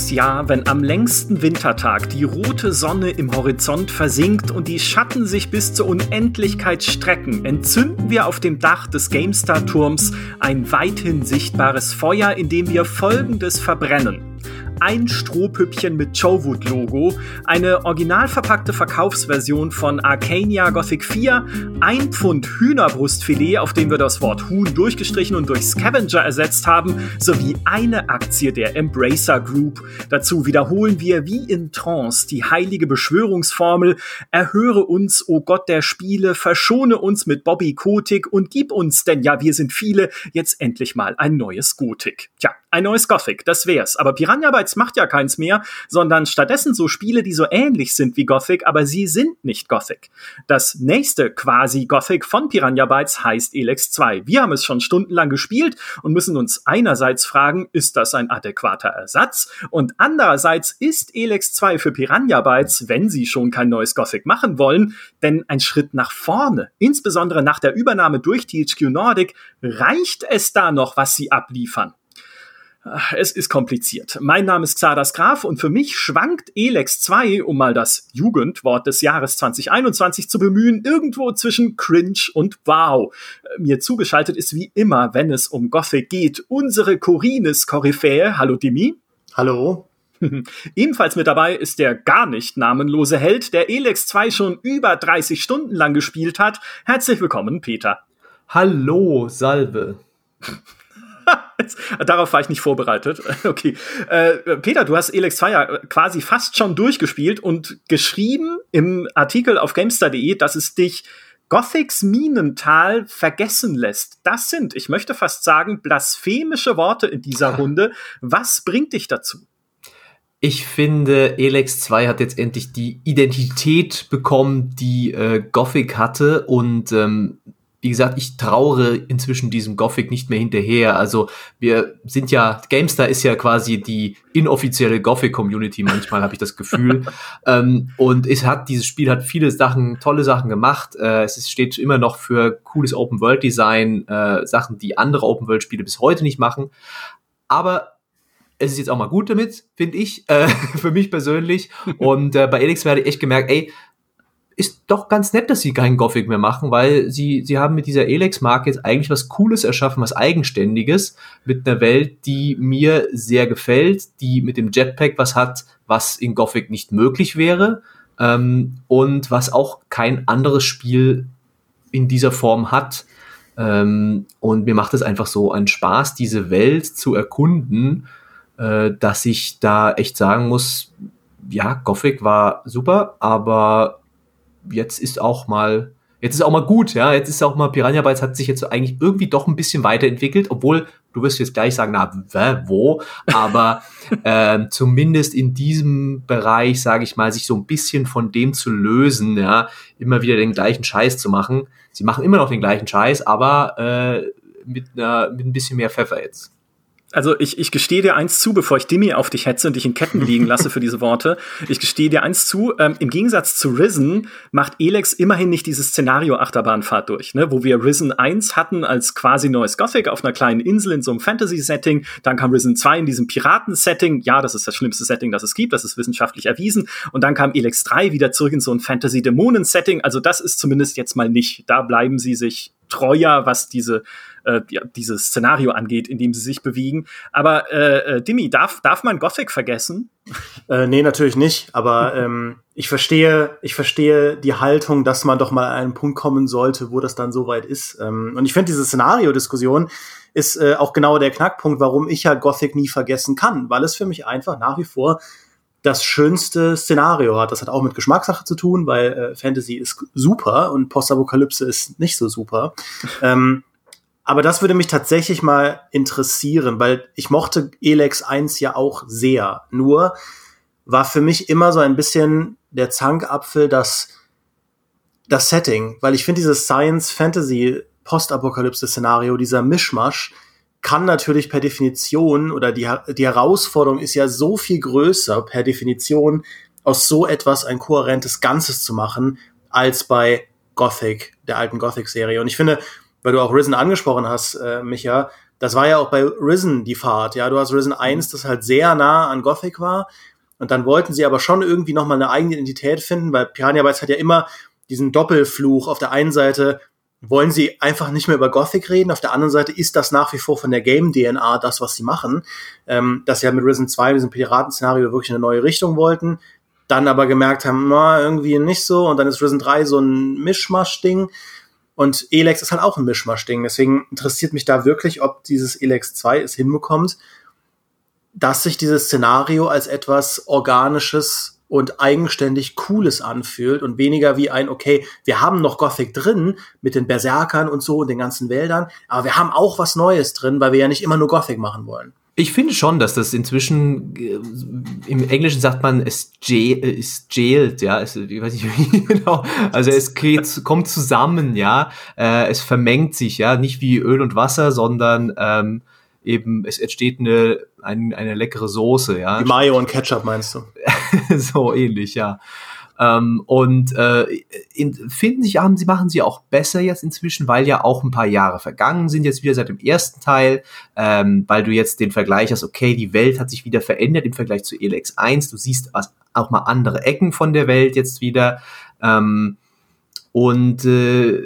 Jedes Jahr, wenn am längsten Wintertag die rote Sonne im Horizont versinkt und die Schatten sich bis zur Unendlichkeit strecken, entzünden wir auf dem Dach des GameStar-Turms ein weithin sichtbares Feuer, in dem wir Folgendes verbrennen ein Strohpüppchen mit Chowood-Logo, eine original verpackte Verkaufsversion von Arcania Gothic 4, ein Pfund Hühnerbrustfilet, auf dem wir das Wort Huhn durchgestrichen und durch Scavenger ersetzt haben, sowie eine Aktie der Embracer Group. Dazu wiederholen wir wie in Trance die heilige Beschwörungsformel, erhöre uns, o oh Gott der Spiele, verschone uns mit Bobby Kotick und gib uns, denn ja, wir sind viele, jetzt endlich mal ein neues Gothic. Tja, ein neues Gothic, das wär's. Aber Piranha Bytes macht ja keins mehr, sondern stattdessen so Spiele, die so ähnlich sind wie Gothic, aber sie sind nicht Gothic. Das nächste quasi Gothic von Piranha Bytes heißt Elex 2. Wir haben es schon stundenlang gespielt und müssen uns einerseits fragen, ist das ein adäquater Ersatz? Und andererseits ist Elex 2 für Piranha Bytes, wenn sie schon kein neues Gothic machen wollen, denn ein Schritt nach vorne. Insbesondere nach der Übernahme durch THQ Nordic reicht es da noch, was sie abliefern. Es ist kompliziert. Mein Name ist Xadas Graf und für mich schwankt Elex 2, um mal das Jugendwort des Jahres 2021 zu bemühen, irgendwo zwischen Cringe und Wow. Mir zugeschaltet ist wie immer, wenn es um Gothic geht, unsere Corines Koryphäe. Hallo Dimi. Hallo. Ebenfalls mit dabei ist der gar nicht namenlose Held, der Elex 2 schon über 30 Stunden lang gespielt hat. Herzlich willkommen, Peter. Hallo, Salve. Darauf war ich nicht vorbereitet. Okay. Äh, Peter, du hast Elex 2 ja quasi fast schon durchgespielt und geschrieben im Artikel auf Gamestar.de, dass es dich Gothics Minental vergessen lässt. Das sind, ich möchte fast sagen, blasphemische Worte in dieser Runde. Was bringt dich dazu? Ich finde, Elex 2 hat jetzt endlich die Identität bekommen, die äh, Gothic hatte und ähm, wie gesagt, ich trauere inzwischen diesem Gothic nicht mehr hinterher. Also wir sind ja, GameStar ist ja quasi die inoffizielle Gothic-Community, manchmal habe ich das Gefühl. ähm, und es hat, dieses Spiel hat viele Sachen, tolle Sachen gemacht. Äh, es steht immer noch für cooles Open-World-Design, äh, Sachen, die andere Open-World-Spiele bis heute nicht machen. Aber es ist jetzt auch mal gut damit, finde ich, äh, für mich persönlich. Und äh, bei Elix werde ich echt gemerkt, ey, ist doch ganz nett, dass sie keinen Gothic mehr machen, weil sie, sie haben mit dieser Elex-Marke jetzt eigentlich was Cooles erschaffen, was Eigenständiges, mit einer Welt, die mir sehr gefällt, die mit dem Jetpack was hat, was in Gothic nicht möglich wäre, ähm, und was auch kein anderes Spiel in dieser Form hat. Ähm, und mir macht es einfach so einen Spaß, diese Welt zu erkunden, äh, dass ich da echt sagen muss, ja, Gothic war super, aber jetzt ist auch mal, jetzt ist auch mal gut, ja, jetzt ist auch mal Piranha Bytes hat sich jetzt eigentlich irgendwie doch ein bisschen weiterentwickelt, obwohl du wirst jetzt gleich sagen, na, wo, aber äh, zumindest in diesem Bereich, sage ich mal, sich so ein bisschen von dem zu lösen, ja, immer wieder den gleichen Scheiß zu machen. Sie machen immer noch den gleichen Scheiß, aber äh, mit, einer, mit ein bisschen mehr Pfeffer jetzt also ich, ich gestehe dir eins zu, bevor ich Dimi auf dich hetze und dich in Ketten liegen lasse für diese Worte. Ich gestehe dir eins zu, ähm, im Gegensatz zu Risen macht Elex immerhin nicht diese Szenario-Achterbahnfahrt durch, ne? wo wir Risen 1 hatten als quasi neues Gothic auf einer kleinen Insel in so einem Fantasy-Setting. Dann kam Risen 2 in diesem Piraten-Setting. Ja, das ist das schlimmste Setting, das es gibt, das ist wissenschaftlich erwiesen. Und dann kam Elex 3 wieder zurück in so ein Fantasy-Dämonen-Setting. Also das ist zumindest jetzt mal nicht. Da bleiben sie sich treuer, was diese äh, dieses Szenario angeht, in dem sie sich bewegen. Aber äh, äh, Dimi, darf, darf man Gothic vergessen? Äh, nee, natürlich nicht. Aber ähm, ich verstehe, ich verstehe die Haltung, dass man doch mal an einen Punkt kommen sollte, wo das dann soweit ist. Ähm, und ich finde diese Szenario-Diskussion ist äh, auch genau der Knackpunkt, warum ich ja Gothic nie vergessen kann, weil es für mich einfach nach wie vor das schönste Szenario hat. Das hat auch mit Geschmackssache zu tun, weil äh, Fantasy ist super und Postapokalypse ist nicht so super. ähm, aber das würde mich tatsächlich mal interessieren, weil ich mochte Elex 1 ja auch sehr. Nur war für mich immer so ein bisschen der Zankapfel das, das Setting, weil ich finde dieses Science-Fantasy Postapokalypse-Szenario, dieser Mischmasch, kann natürlich per Definition oder die, die Herausforderung ist ja so viel größer per Definition, aus so etwas ein kohärentes Ganzes zu machen, als bei Gothic, der alten Gothic-Serie. Und ich finde, weil du auch Risen angesprochen hast, äh, Micha, Das war ja auch bei Risen die Fahrt. Ja, du hast Risen 1, das halt sehr nah an Gothic war. Und dann wollten sie aber schon irgendwie nochmal eine eigene Identität finden, weil Piranha Bytes hat ja immer diesen Doppelfluch. Auf der einen Seite wollen sie einfach nicht mehr über Gothic reden, auf der anderen Seite ist das nach wie vor von der Game-DNA das, was sie machen. Ähm, dass sie ja mit Risen 2, diesem Piraten-Szenario, wirklich eine neue Richtung wollten, dann aber gemerkt haben, na, irgendwie nicht so, und dann ist Risen 3 so ein Mischmasch-Ding. Und Elex ist halt auch ein Mischmasch-Ding. Deswegen interessiert mich da wirklich, ob dieses Elex 2 es hinbekommt, dass sich dieses Szenario als etwas Organisches und eigenständig Cooles anfühlt und weniger wie ein, okay, wir haben noch Gothic drin mit den Berserkern und so und den ganzen Wäldern, aber wir haben auch was Neues drin, weil wir ja nicht immer nur Gothic machen wollen. Ich finde schon, dass das inzwischen äh, im Englischen sagt man es ist jailed, ja, es, ich weiß nicht wie genau. Also es geht, kommt zusammen, ja, äh, es vermengt sich, ja, nicht wie Öl und Wasser, sondern ähm, eben es entsteht eine ein, eine leckere Soße, ja. Wie Mayo und Ketchup meinst du? so ähnlich, ja. Ähm, und äh, in, finden sich haben sie machen sie auch besser jetzt inzwischen, weil ja auch ein paar Jahre vergangen sind jetzt wieder seit dem ersten Teil, ähm, weil du jetzt den Vergleich hast, okay, die Welt hat sich wieder verändert im Vergleich zu Elex 1, du siehst auch mal andere Ecken von der Welt jetzt wieder. Ähm, und äh,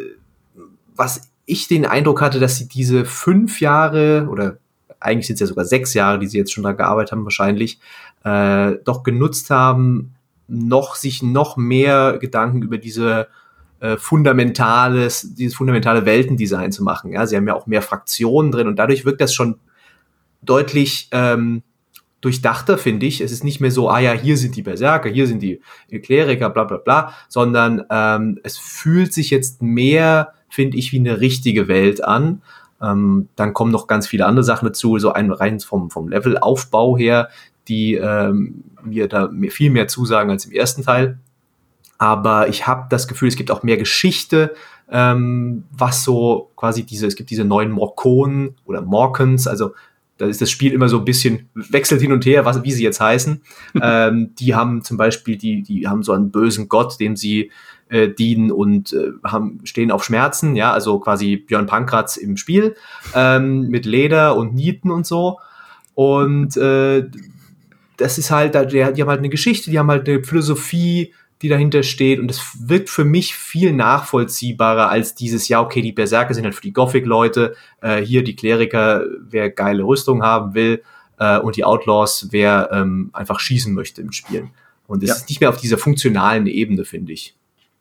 was ich den Eindruck hatte, dass sie diese fünf Jahre oder eigentlich sind es ja sogar sechs Jahre, die sie jetzt schon da gearbeitet haben, wahrscheinlich, äh, doch genutzt haben, noch sich noch mehr Gedanken über diese äh, fundamentales, dieses fundamentale Weltendesign zu machen. Ja, sie haben ja auch mehr Fraktionen drin und dadurch wirkt das schon deutlich ähm, durchdachter, finde ich. Es ist nicht mehr so, ah ja, hier sind die Berserker, hier sind die Kleriker, bla bla bla, sondern ähm, es fühlt sich jetzt mehr, finde ich, wie eine richtige Welt an. Ähm, dann kommen noch ganz viele andere Sachen dazu, so ein rein vom, vom Levelaufbau her, die ähm, mir da viel mehr zusagen als im ersten Teil. Aber ich habe das Gefühl, es gibt auch mehr Geschichte, ähm, was so quasi diese, es gibt diese neuen Morkonen oder Morkens, also da ist das Spiel immer so ein bisschen wechselt hin und her, was, wie sie jetzt heißen. ähm, die haben zum Beispiel, die, die haben so einen bösen Gott, dem sie äh, dienen und äh, haben, stehen auf Schmerzen, ja, also quasi Björn Pankratz im Spiel, ähm, mit Leder und Nieten und so. Und äh, das ist halt, die haben halt eine Geschichte, die haben halt eine Philosophie, die dahinter steht und es wirkt für mich viel nachvollziehbarer als dieses, ja, okay, die Berserker sind halt für die Gothic-Leute, äh, hier die Kleriker, wer geile Rüstung haben will äh, und die Outlaws, wer ähm, einfach schießen möchte im Spielen. Und es ja. ist nicht mehr auf dieser funktionalen Ebene, finde ich.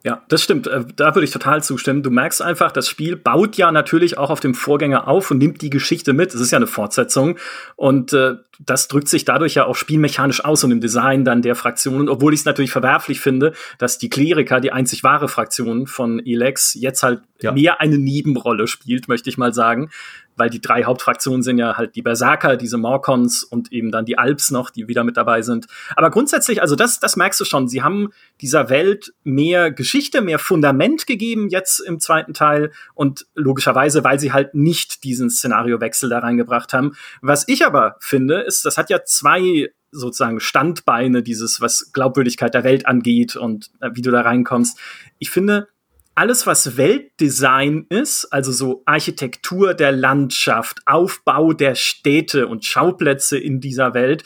Ja, das stimmt. Äh, da würde ich total zustimmen. Du merkst einfach, das Spiel baut ja natürlich auch auf dem Vorgänger auf und nimmt die Geschichte mit. Es ist ja eine Fortsetzung. Und äh, das drückt sich dadurch ja auch spielmechanisch aus und im Design dann der Fraktionen, obwohl ich es natürlich verwerflich finde, dass die Kleriker, die einzig wahre Fraktion von Elex, jetzt halt ja. mehr eine Nebenrolle spielt, möchte ich mal sagen weil die drei Hauptfraktionen sind ja halt die Berserker, diese Morkons und eben dann die Alps noch, die wieder mit dabei sind. Aber grundsätzlich, also das, das merkst du schon, sie haben dieser Welt mehr Geschichte, mehr Fundament gegeben jetzt im zweiten Teil und logischerweise, weil sie halt nicht diesen Szenariowechsel da reingebracht haben. Was ich aber finde, ist, das hat ja zwei sozusagen Standbeine, dieses, was Glaubwürdigkeit der Welt angeht und äh, wie du da reinkommst. Ich finde, alles, was Weltdesign ist, also so Architektur der Landschaft, Aufbau der Städte und Schauplätze in dieser Welt,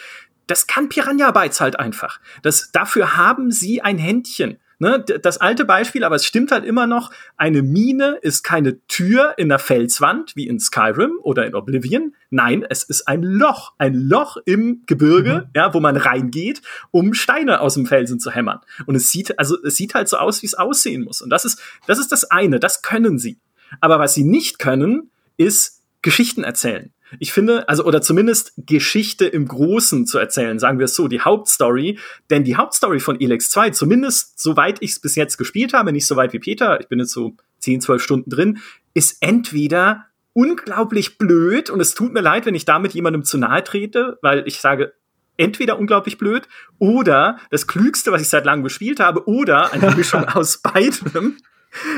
das kann Piranha Bytes halt einfach. Das, dafür haben sie ein Händchen. Ne, das alte Beispiel, aber es stimmt halt immer noch, eine Mine ist keine Tür in der Felswand wie in Skyrim oder in Oblivion. Nein, es ist ein Loch, ein Loch im Gebirge, mhm. ja, wo man reingeht, um Steine aus dem Felsen zu hämmern. Und es sieht, also es sieht halt so aus, wie es aussehen muss. Und das ist, das ist das eine, das können sie. Aber was sie nicht können, ist Geschichten erzählen. Ich finde, also, oder zumindest Geschichte im Großen zu erzählen, sagen wir es so, die Hauptstory. Denn die Hauptstory von Elex 2, zumindest soweit ich es bis jetzt gespielt habe, nicht so weit wie Peter, ich bin jetzt so 10, 12 Stunden drin, ist entweder unglaublich blöd und es tut mir leid, wenn ich damit jemandem zu nahe trete, weil ich sage, entweder unglaublich blöd oder das Klügste, was ich seit langem gespielt habe, oder eine Mischung aus beidem,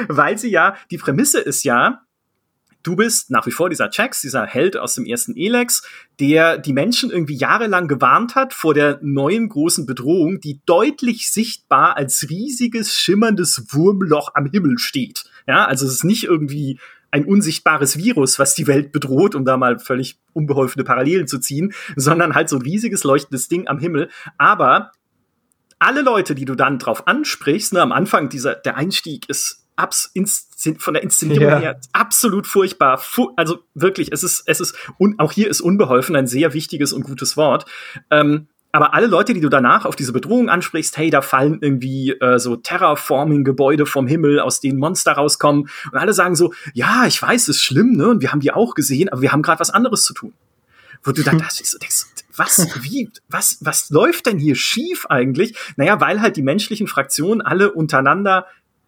weil sie ja, die Prämisse ist ja, du bist nach wie vor dieser Jax, dieser Held aus dem ersten Elex, der die Menschen irgendwie jahrelang gewarnt hat vor der neuen großen Bedrohung, die deutlich sichtbar als riesiges, schimmerndes Wurmloch am Himmel steht. Ja, also es ist nicht irgendwie ein unsichtbares Virus, was die Welt bedroht, um da mal völlig unbeholfene Parallelen zu ziehen, sondern halt so ein riesiges leuchtendes Ding am Himmel. Aber alle Leute, die du dann drauf ansprichst, ne, am Anfang dieser, der Einstieg ist abs von der Inszenierung ja. her absolut furchtbar. Fu also wirklich, es ist, es ist, und auch hier ist unbeholfen ein sehr wichtiges und gutes Wort. Ähm, aber alle Leute, die du danach auf diese Bedrohung ansprichst, hey, da fallen irgendwie äh, so Terraforming-Gebäude vom Himmel, aus denen Monster rauskommen. Und alle sagen so, ja, ich weiß, es ist schlimm, ne? Und wir haben die auch gesehen, aber wir haben gerade was anderes zu tun. Wo du dann hm. das, denkst, was, wie, was, was läuft denn hier schief eigentlich? Naja, weil halt die menschlichen Fraktionen alle untereinander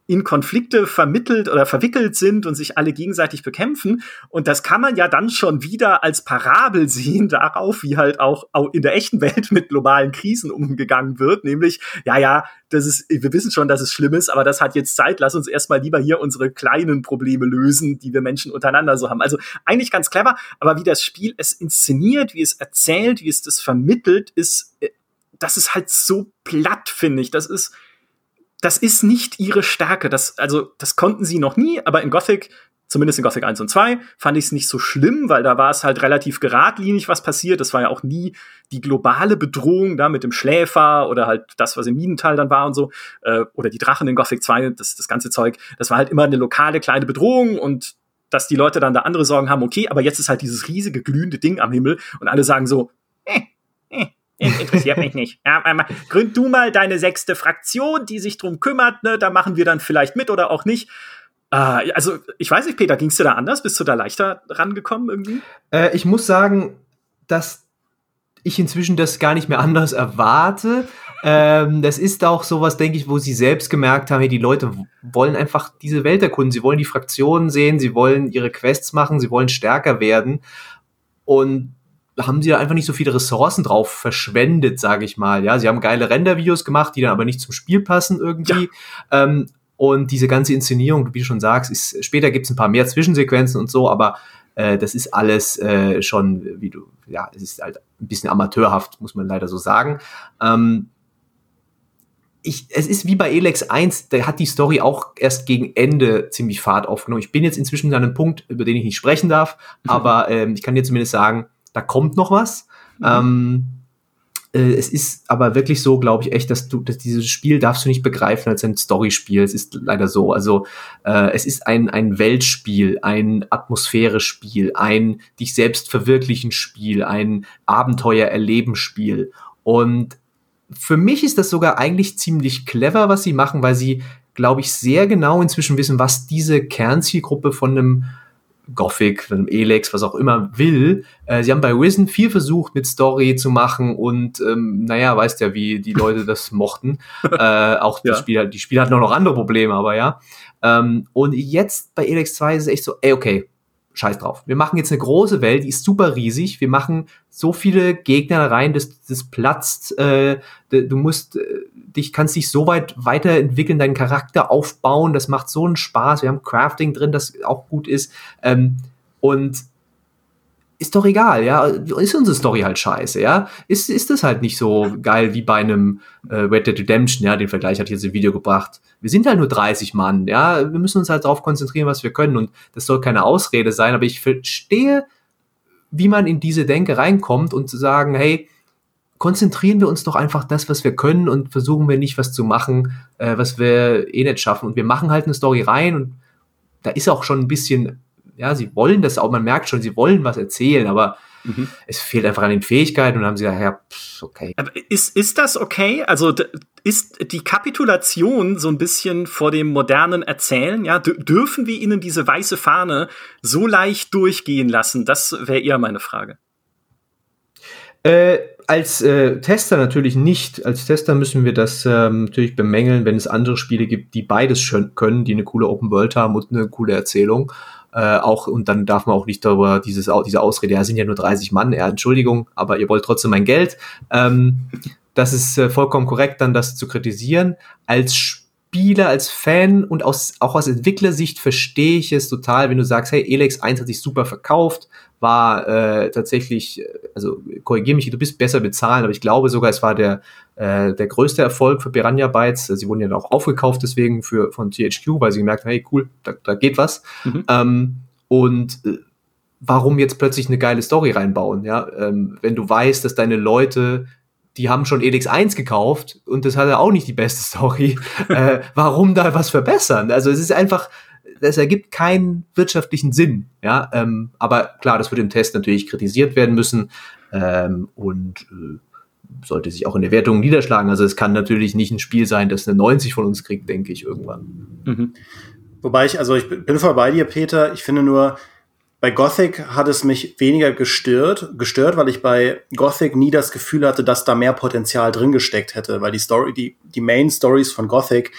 in Konflikte vermittelt oder verwickelt sind und sich alle gegenseitig bekämpfen. Und das kann man ja dann schon wieder als Parabel sehen darauf, wie halt auch in der echten Welt mit globalen Krisen umgegangen wird. Nämlich, ja, ja, das ist, wir wissen schon, dass es schlimm ist, aber das hat jetzt Zeit. Lass uns erstmal lieber hier unsere kleinen Probleme lösen, die wir Menschen untereinander so haben. Also eigentlich ganz clever, aber wie das Spiel es inszeniert, wie es erzählt, wie es das vermittelt, ist, äh, das ist halt so platt, finde ich. Das ist, das ist nicht ihre Stärke. Das, also, das konnten sie noch nie, aber in Gothic, zumindest in Gothic 1 und 2, fand ich es nicht so schlimm, weil da war es halt relativ geradlinig, was passiert. Das war ja auch nie die globale Bedrohung da mit dem Schläfer oder halt das, was im Minental dann war und so, äh, oder die Drachen in Gothic 2, das, das ganze Zeug. Das war halt immer eine lokale kleine Bedrohung und dass die Leute dann da andere Sorgen haben, okay, aber jetzt ist halt dieses riesige glühende Ding am Himmel und alle sagen so, eh, eh, Interessiert mich nicht. Ja, gründ du mal deine sechste Fraktion, die sich drum kümmert, ne? Da machen wir dann vielleicht mit oder auch nicht. Äh, also, ich weiß nicht, Peter, ging's dir da anders? Bist du da leichter rangekommen irgendwie? Äh, ich muss sagen, dass ich inzwischen das gar nicht mehr anders erwarte. ähm, das ist auch sowas, denke ich, wo sie selbst gemerkt haben, hey, die Leute wollen einfach diese Welt erkunden, sie wollen die Fraktionen sehen, sie wollen ihre Quests machen, sie wollen stärker werden. Und haben sie da einfach nicht so viele Ressourcen drauf verschwendet, sage ich mal. Ja, sie haben geile Render-Videos gemacht, die dann aber nicht zum Spiel passen irgendwie. Ja. Ähm, und diese ganze Inszenierung, wie du schon sagst, ist, später gibt es ein paar mehr Zwischensequenzen und so, aber äh, das ist alles äh, schon, wie du, ja, es ist halt ein bisschen amateurhaft, muss man leider so sagen. Ähm, ich, es ist wie bei Elex 1, da hat die Story auch erst gegen Ende ziemlich Fahrt aufgenommen. Ich bin jetzt inzwischen an einem Punkt, über den ich nicht sprechen darf, mhm. aber ähm, ich kann dir zumindest sagen, da kommt noch was. Mhm. Ähm, äh, es ist aber wirklich so, glaube ich, echt, dass du, dass dieses Spiel darfst du nicht begreifen als ein Storyspiel. Es ist leider so. Also äh, es ist ein, ein Weltspiel, ein Atmosphäre-Spiel, ein dich selbst verwirklichen Spiel, ein Abenteuer-Erleben-Spiel. Und für mich ist das sogar eigentlich ziemlich clever, was sie machen, weil sie, glaube ich, sehr genau inzwischen wissen, was diese Kernzielgruppe von einem Gothic, einem Elex, was auch immer will. Äh, sie haben bei Risen viel versucht, mit Story zu machen und ähm, naja, weißt ja, wie die Leute das mochten. äh, auch ja. das Spiel, die Spiele hatten auch noch andere Probleme, aber ja. Ähm, und jetzt bei Elex 2 ist es echt so, ey, okay, scheiß drauf. Wir machen jetzt eine große Welt, die ist super riesig. Wir machen so viele Gegner rein, dass das platzt. Äh, du musst äh, dich kannst dich so weit weiterentwickeln, deinen Charakter aufbauen. Das macht so einen Spaß. Wir haben Crafting drin, das auch gut ist. Ähm, und ist doch egal, ja. Ist unsere Story halt scheiße, ja. Ist, ist das halt nicht so geil wie bei einem äh, Red Dead Redemption, ja. Den Vergleich hat jetzt ein Video gebracht. Wir sind halt nur 30 Mann, ja. Wir müssen uns halt darauf konzentrieren, was wir können. Und das soll keine Ausrede sein, aber ich verstehe, wie man in diese Denke reinkommt und zu sagen, hey, konzentrieren wir uns doch einfach das, was wir können und versuchen wir nicht was zu machen, äh, was wir eh nicht schaffen. Und wir machen halt eine Story rein und da ist auch schon ein bisschen, ja, sie wollen das auch, man merkt schon, sie wollen was erzählen, aber mhm. es fehlt einfach an den Fähigkeiten und dann haben sie gesagt, ja, pff, okay. Aber ist, ist das okay? Also ist die Kapitulation so ein bisschen vor dem modernen Erzählen? Ja, dürfen wir ihnen diese weiße Fahne so leicht durchgehen lassen? Das wäre eher meine Frage. Äh, als äh, Tester natürlich nicht. Als Tester müssen wir das ähm, natürlich bemängeln, wenn es andere Spiele gibt, die beides können, die eine coole Open World haben und eine coole Erzählung. Äh, auch und dann darf man auch nicht darüber dieses diese Ausrede, ja sind ja nur 30 Mann, ja Entschuldigung, aber ihr wollt trotzdem mein Geld. Ähm, das ist äh, vollkommen korrekt, dann das zu kritisieren. Als Spieler, als Fan und aus, auch aus Entwicklersicht verstehe ich es total, wenn du sagst, hey, Elex 1 hat sich super verkauft, war äh, tatsächlich, äh, also korrigiere mich, du bist besser bezahlen, aber ich glaube sogar, es war der, äh, der größte Erfolg für Piranha Bytes. Sie wurden ja auch aufgekauft deswegen für, von THQ, weil sie gemerkt haben, hey, cool, da, da geht was. Mhm. Ähm, Und äh, warum jetzt plötzlich eine geile Story reinbauen, ja? Ähm, wenn du weißt, dass deine Leute die haben schon Elix 1 gekauft und das hatte auch nicht die beste Story. äh, warum da was verbessern? Also es ist einfach, es ergibt keinen wirtschaftlichen Sinn. Ja, ähm, aber klar, das wird im Test natürlich kritisiert werden müssen ähm, und äh, sollte sich auch in der Wertung niederschlagen. Also es kann natürlich nicht ein Spiel sein, das eine 90 von uns kriegt, denke ich irgendwann. Mhm. Wobei ich, also ich bin voll bei dir, Peter. Ich finde nur, bei Gothic hat es mich weniger gestört, gestört, weil ich bei Gothic nie das Gefühl hatte, dass da mehr Potenzial drin gesteckt hätte, weil die Story, die, die Main Stories von Gothic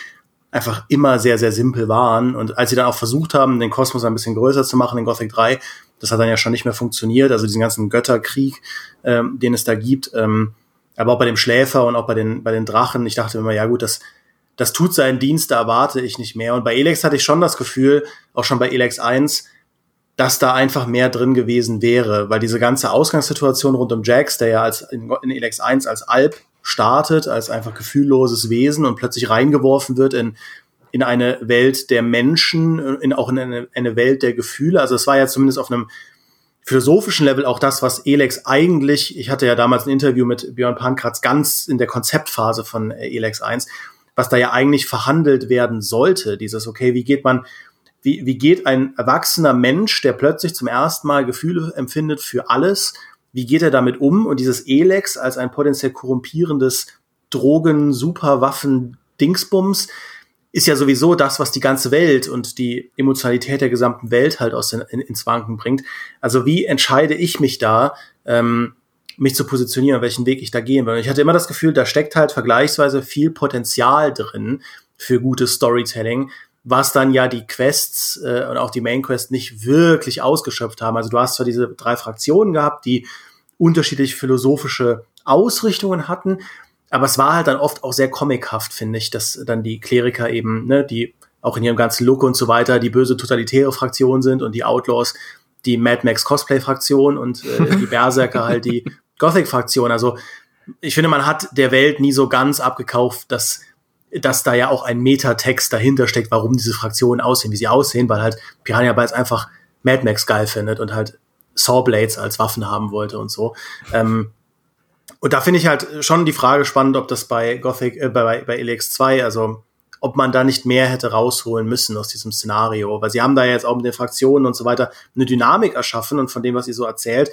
einfach immer sehr, sehr simpel waren. Und als sie dann auch versucht haben, den Kosmos ein bisschen größer zu machen in Gothic 3, das hat dann ja schon nicht mehr funktioniert, also diesen ganzen Götterkrieg, ähm, den es da gibt. Ähm, aber auch bei dem Schläfer und auch bei den, bei den Drachen, ich dachte immer, ja gut, das, das tut seinen Dienst, da erwarte ich nicht mehr. Und bei Elex hatte ich schon das Gefühl, auch schon bei Elex 1, dass da einfach mehr drin gewesen wäre, weil diese ganze Ausgangssituation rund um Jax, der ja als in, in Elex 1 als Alp startet, als einfach gefühlloses Wesen und plötzlich reingeworfen wird in, in eine Welt der Menschen, in, auch in eine, eine Welt der Gefühle. Also es war ja zumindest auf einem philosophischen Level auch das, was Elex eigentlich, ich hatte ja damals ein Interview mit Björn Pankratz ganz in der Konzeptphase von Elex 1, was da ja eigentlich verhandelt werden sollte. Dieses, okay, wie geht man wie, wie geht ein erwachsener Mensch, der plötzlich zum ersten Mal Gefühle empfindet für alles, wie geht er damit um? Und dieses Elex als ein potenziell korrumpierendes Drogen, Superwaffen, Dingsbums ist ja sowieso das, was die ganze Welt und die Emotionalität der gesamten Welt halt aus den, in, ins Wanken bringt. Also wie entscheide ich mich da, ähm, mich zu positionieren, welchen Weg ich da gehen will? Und ich hatte immer das Gefühl, da steckt halt vergleichsweise viel Potenzial drin für gutes Storytelling, was dann ja die Quests äh, und auch die Main Quest nicht wirklich ausgeschöpft haben. Also du hast zwar diese drei Fraktionen gehabt, die unterschiedliche philosophische Ausrichtungen hatten, aber es war halt dann oft auch sehr comichaft, finde ich, dass dann die Kleriker eben, ne, die auch in ihrem ganzen Look und so weiter die böse totalitäre Fraktion sind und die Outlaws die Mad Max Cosplay Fraktion und äh, die Berserker halt die Gothic Fraktion. Also ich finde, man hat der Welt nie so ganz abgekauft, dass dass da ja auch ein Metatext dahinter steckt, warum diese Fraktionen aussehen, wie sie aussehen, weil halt Piranha Bytes einfach Mad Max geil findet und halt Sawblades als Waffen haben wollte und so. Ähm, und da finde ich halt schon die Frage spannend, ob das bei Gothic, äh, bei, bei Elex 2, also ob man da nicht mehr hätte rausholen müssen aus diesem Szenario, weil sie haben da jetzt auch mit den Fraktionen und so weiter eine Dynamik erschaffen und von dem, was ihr so erzählt,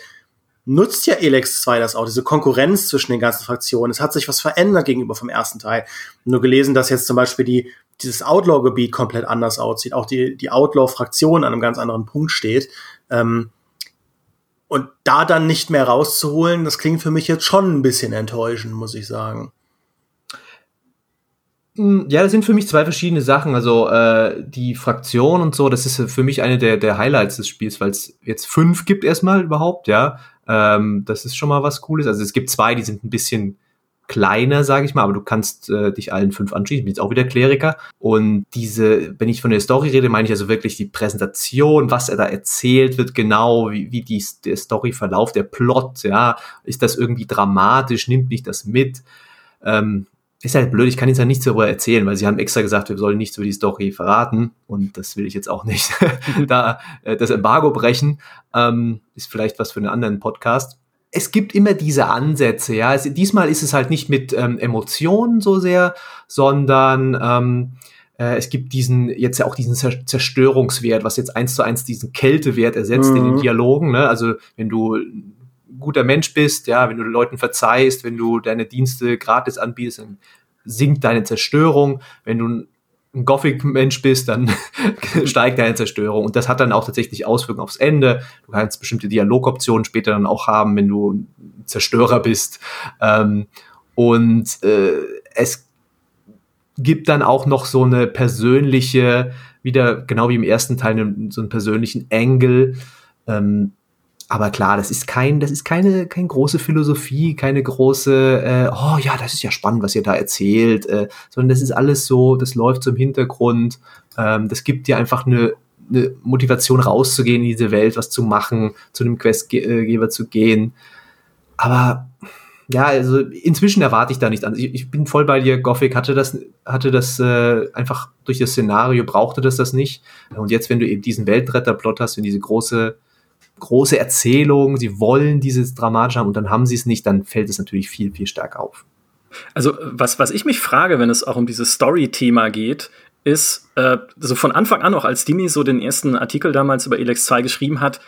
nutzt ja Elex 2 das auch, diese Konkurrenz zwischen den ganzen Fraktionen. Es hat sich was verändert gegenüber vom ersten Teil. Nur gelesen, dass jetzt zum Beispiel die, dieses Outlaw-Gebiet komplett anders aussieht, auch die, die Outlaw-Fraktion an einem ganz anderen Punkt steht. Ähm, und da dann nicht mehr rauszuholen, das klingt für mich jetzt schon ein bisschen enttäuschend, muss ich sagen. Hm, ja, das sind für mich zwei verschiedene Sachen. Also äh, die Fraktion und so, das ist für mich eine der, der Highlights des Spiels, weil es jetzt fünf gibt erstmal überhaupt, ja. Ähm, das ist schon mal was Cooles. Also es gibt zwei, die sind ein bisschen kleiner, sage ich mal, aber du kannst äh, dich allen fünf anschließen. Ich bin jetzt auch wieder Kleriker. Und diese, wenn ich von der Story rede, meine ich also wirklich die Präsentation, was er da erzählt wird, genau, wie, wie die, der Storyverlauf, der Plot, ja, ist das irgendwie dramatisch, nimmt mich das mit. Ähm, ist halt blöd, ich kann jetzt ja nichts darüber erzählen, weil sie haben extra gesagt, wir sollen nichts über die Story verraten und das will ich jetzt auch nicht. da äh, das Embargo brechen ähm, ist vielleicht was für einen anderen Podcast. Es gibt immer diese Ansätze, ja. Es, diesmal ist es halt nicht mit ähm, Emotionen so sehr, sondern ähm, äh, es gibt diesen jetzt ja auch diesen Zerstörungswert, was jetzt eins zu eins diesen Kältewert ersetzt mhm. in den mhm. Dialogen. Ne? Also wenn du guter Mensch bist, ja, wenn du Leuten verzeihst, wenn du deine Dienste gratis anbietest, dann sinkt deine Zerstörung. Wenn du ein Gothic-Mensch bist, dann steigt deine Zerstörung. Und das hat dann auch tatsächlich Auswirkungen aufs Ende. Du kannst bestimmte Dialogoptionen später dann auch haben, wenn du ein Zerstörer bist. Ähm, und äh, es gibt dann auch noch so eine persönliche, wieder genau wie im ersten Teil, so einen persönlichen Angle. Ähm, aber klar, das ist kein, das ist keine, keine große Philosophie, keine große, äh, oh ja, das ist ja spannend, was ihr da erzählt, äh, sondern das ist alles so, das läuft im Hintergrund. Ähm, das gibt dir einfach eine, eine Motivation rauszugehen in diese Welt, was zu machen, zu einem Questgeber zu gehen. Aber Ja, also inzwischen erwarte ich da nicht an. Ich, ich, bin voll bei dir. Gothic hatte das, hatte das äh, einfach durch das Szenario brauchte das das nicht. Und jetzt, wenn du eben diesen Weltretterplot hast, wenn diese große große Erzählung, sie wollen dieses Dramatische haben und dann haben sie es nicht, dann fällt es natürlich viel viel stärker auf. Also was was ich mich frage, wenn es auch um dieses Story-Thema geht, ist äh, so von Anfang an auch als Dimi so den ersten Artikel damals über Elex 2 geschrieben hat,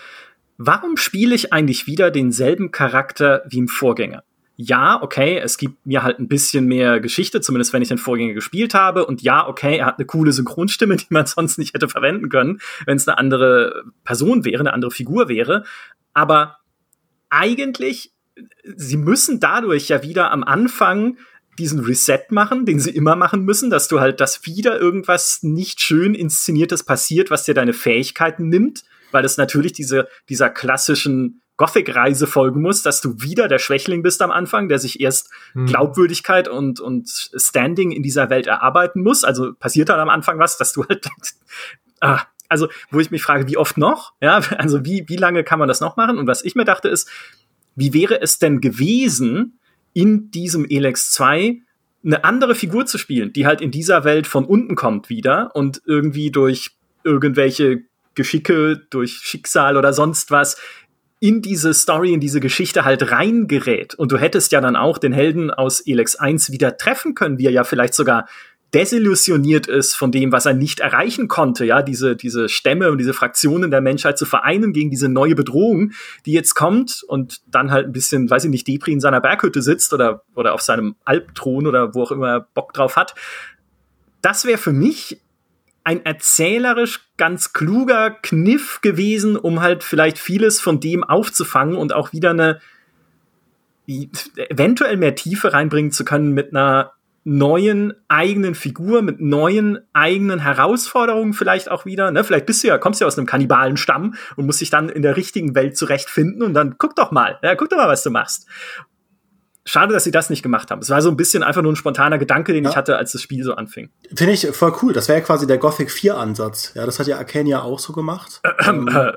warum spiele ich eigentlich wieder denselben Charakter wie im Vorgänger? Ja, okay, es gibt mir halt ein bisschen mehr Geschichte, zumindest wenn ich den Vorgänger gespielt habe. Und ja, okay, er hat eine coole Synchronstimme, die man sonst nicht hätte verwenden können, wenn es eine andere Person wäre, eine andere Figur wäre. Aber eigentlich, sie müssen dadurch ja wieder am Anfang diesen Reset machen, den sie immer machen müssen, dass du halt, dass wieder irgendwas nicht schön inszeniertes passiert, was dir deine Fähigkeiten nimmt, weil es natürlich diese, dieser klassischen Gothic-Reise folgen muss, dass du wieder der Schwächling bist am Anfang, der sich erst hm. Glaubwürdigkeit und, und Standing in dieser Welt erarbeiten muss. Also passiert dann am Anfang was, dass du halt, ah, also wo ich mich frage, wie oft noch? Ja, also wie, wie lange kann man das noch machen? Und was ich mir dachte ist, wie wäre es denn gewesen, in diesem Elex 2 eine andere Figur zu spielen, die halt in dieser Welt von unten kommt wieder und irgendwie durch irgendwelche Geschicke, durch Schicksal oder sonst was in diese Story, in diese Geschichte halt reingerät. Und du hättest ja dann auch den Helden aus Elex 1 wieder treffen können, wie er ja vielleicht sogar desillusioniert ist von dem, was er nicht erreichen konnte, ja, diese, diese Stämme und diese Fraktionen der Menschheit zu vereinen gegen diese neue Bedrohung, die jetzt kommt und dann halt ein bisschen, weiß ich nicht, Depri in seiner Berghütte sitzt oder, oder auf seinem Albthron oder wo auch immer er Bock drauf hat. Das wäre für mich ein erzählerisch ganz kluger Kniff gewesen, um halt vielleicht vieles von dem aufzufangen und auch wieder eine eventuell mehr Tiefe reinbringen zu können mit einer neuen eigenen Figur, mit neuen eigenen Herausforderungen vielleicht auch wieder. Ne? Vielleicht bist du ja, kommst du ja aus einem Kannibalenstamm und musst dich dann in der richtigen Welt zurechtfinden und dann guck doch mal, ja, guck doch mal, was du machst. Schade, dass sie das nicht gemacht haben. Es war so ein bisschen einfach nur ein spontaner Gedanke, den ja. ich hatte, als das Spiel so anfing. Finde ich voll cool. Das wäre ja quasi der Gothic 4 Ansatz. Ja, das hat ja Arcania auch so gemacht. ähm, da,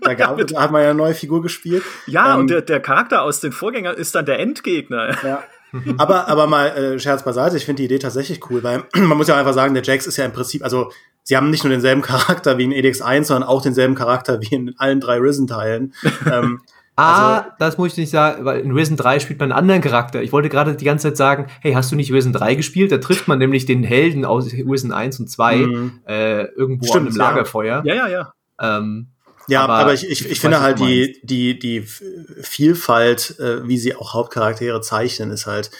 da, gab, da hat man ja eine neue Figur gespielt. Ja, ähm, und der, der Charakter aus den Vorgängern ist dann der Endgegner. Ja. aber, aber mal äh, Scherz beiseite, ich finde die Idee tatsächlich cool, weil man muss ja einfach sagen, der Jax ist ja im Prinzip, also sie haben nicht nur denselben Charakter wie in Edix 1, sondern auch denselben Charakter wie in allen drei Risen-Teilen. ähm, Ah, also, das muss ich nicht sagen, weil in Risen 3 spielt man einen anderen Charakter. Ich wollte gerade die ganze Zeit sagen, hey, hast du nicht Risen 3 gespielt? Da trifft man nämlich den Helden aus Risen 1 und 2 mhm. äh, irgendwo Stimmt, an einem Lagerfeuer. Ja, ja, ja. Ähm, ja, aber, aber ich, ich, ich, ich finde halt die, die, die Vielfalt, äh, wie sie auch Hauptcharaktere zeichnen, ist halt.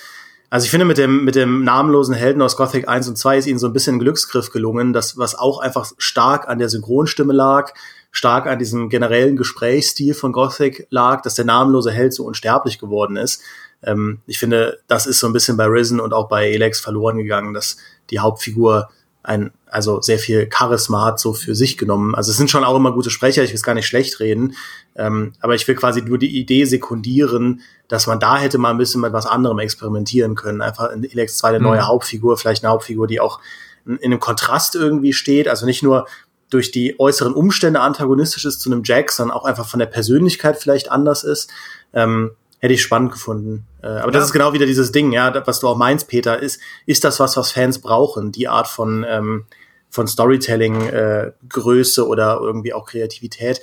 Also ich finde, mit dem, mit dem namenlosen Helden aus Gothic 1 und 2 ist ihnen so ein bisschen ein Glücksgriff gelungen, das, was auch einfach stark an der Synchronstimme lag, stark an diesem generellen Gesprächsstil von Gothic lag, dass der namenlose Held so unsterblich geworden ist. Ähm, ich finde, das ist so ein bisschen bei Risen und auch bei Elex verloren gegangen, dass die Hauptfigur ein, also sehr viel Charisma hat so für sich genommen. Also es sind schon auch immer gute Sprecher, ich will es gar nicht schlecht reden, ähm, aber ich will quasi nur die Idee sekundieren, dass man da hätte mal ein bisschen mit was anderem experimentieren können. Einfach in Elex 2 eine neue mhm. Hauptfigur, vielleicht eine Hauptfigur, die auch in, in einem Kontrast irgendwie steht, also nicht nur durch die äußeren Umstände antagonistisch ist zu einem Jack, sondern auch einfach von der Persönlichkeit vielleicht anders ist, ähm, hätte ich spannend gefunden. Äh, aber ja. das ist genau wieder dieses Ding, ja, was du auch meinst, Peter, ist, ist das was, was Fans brauchen, die Art von, ähm, von Storytelling, äh, Größe oder irgendwie auch Kreativität.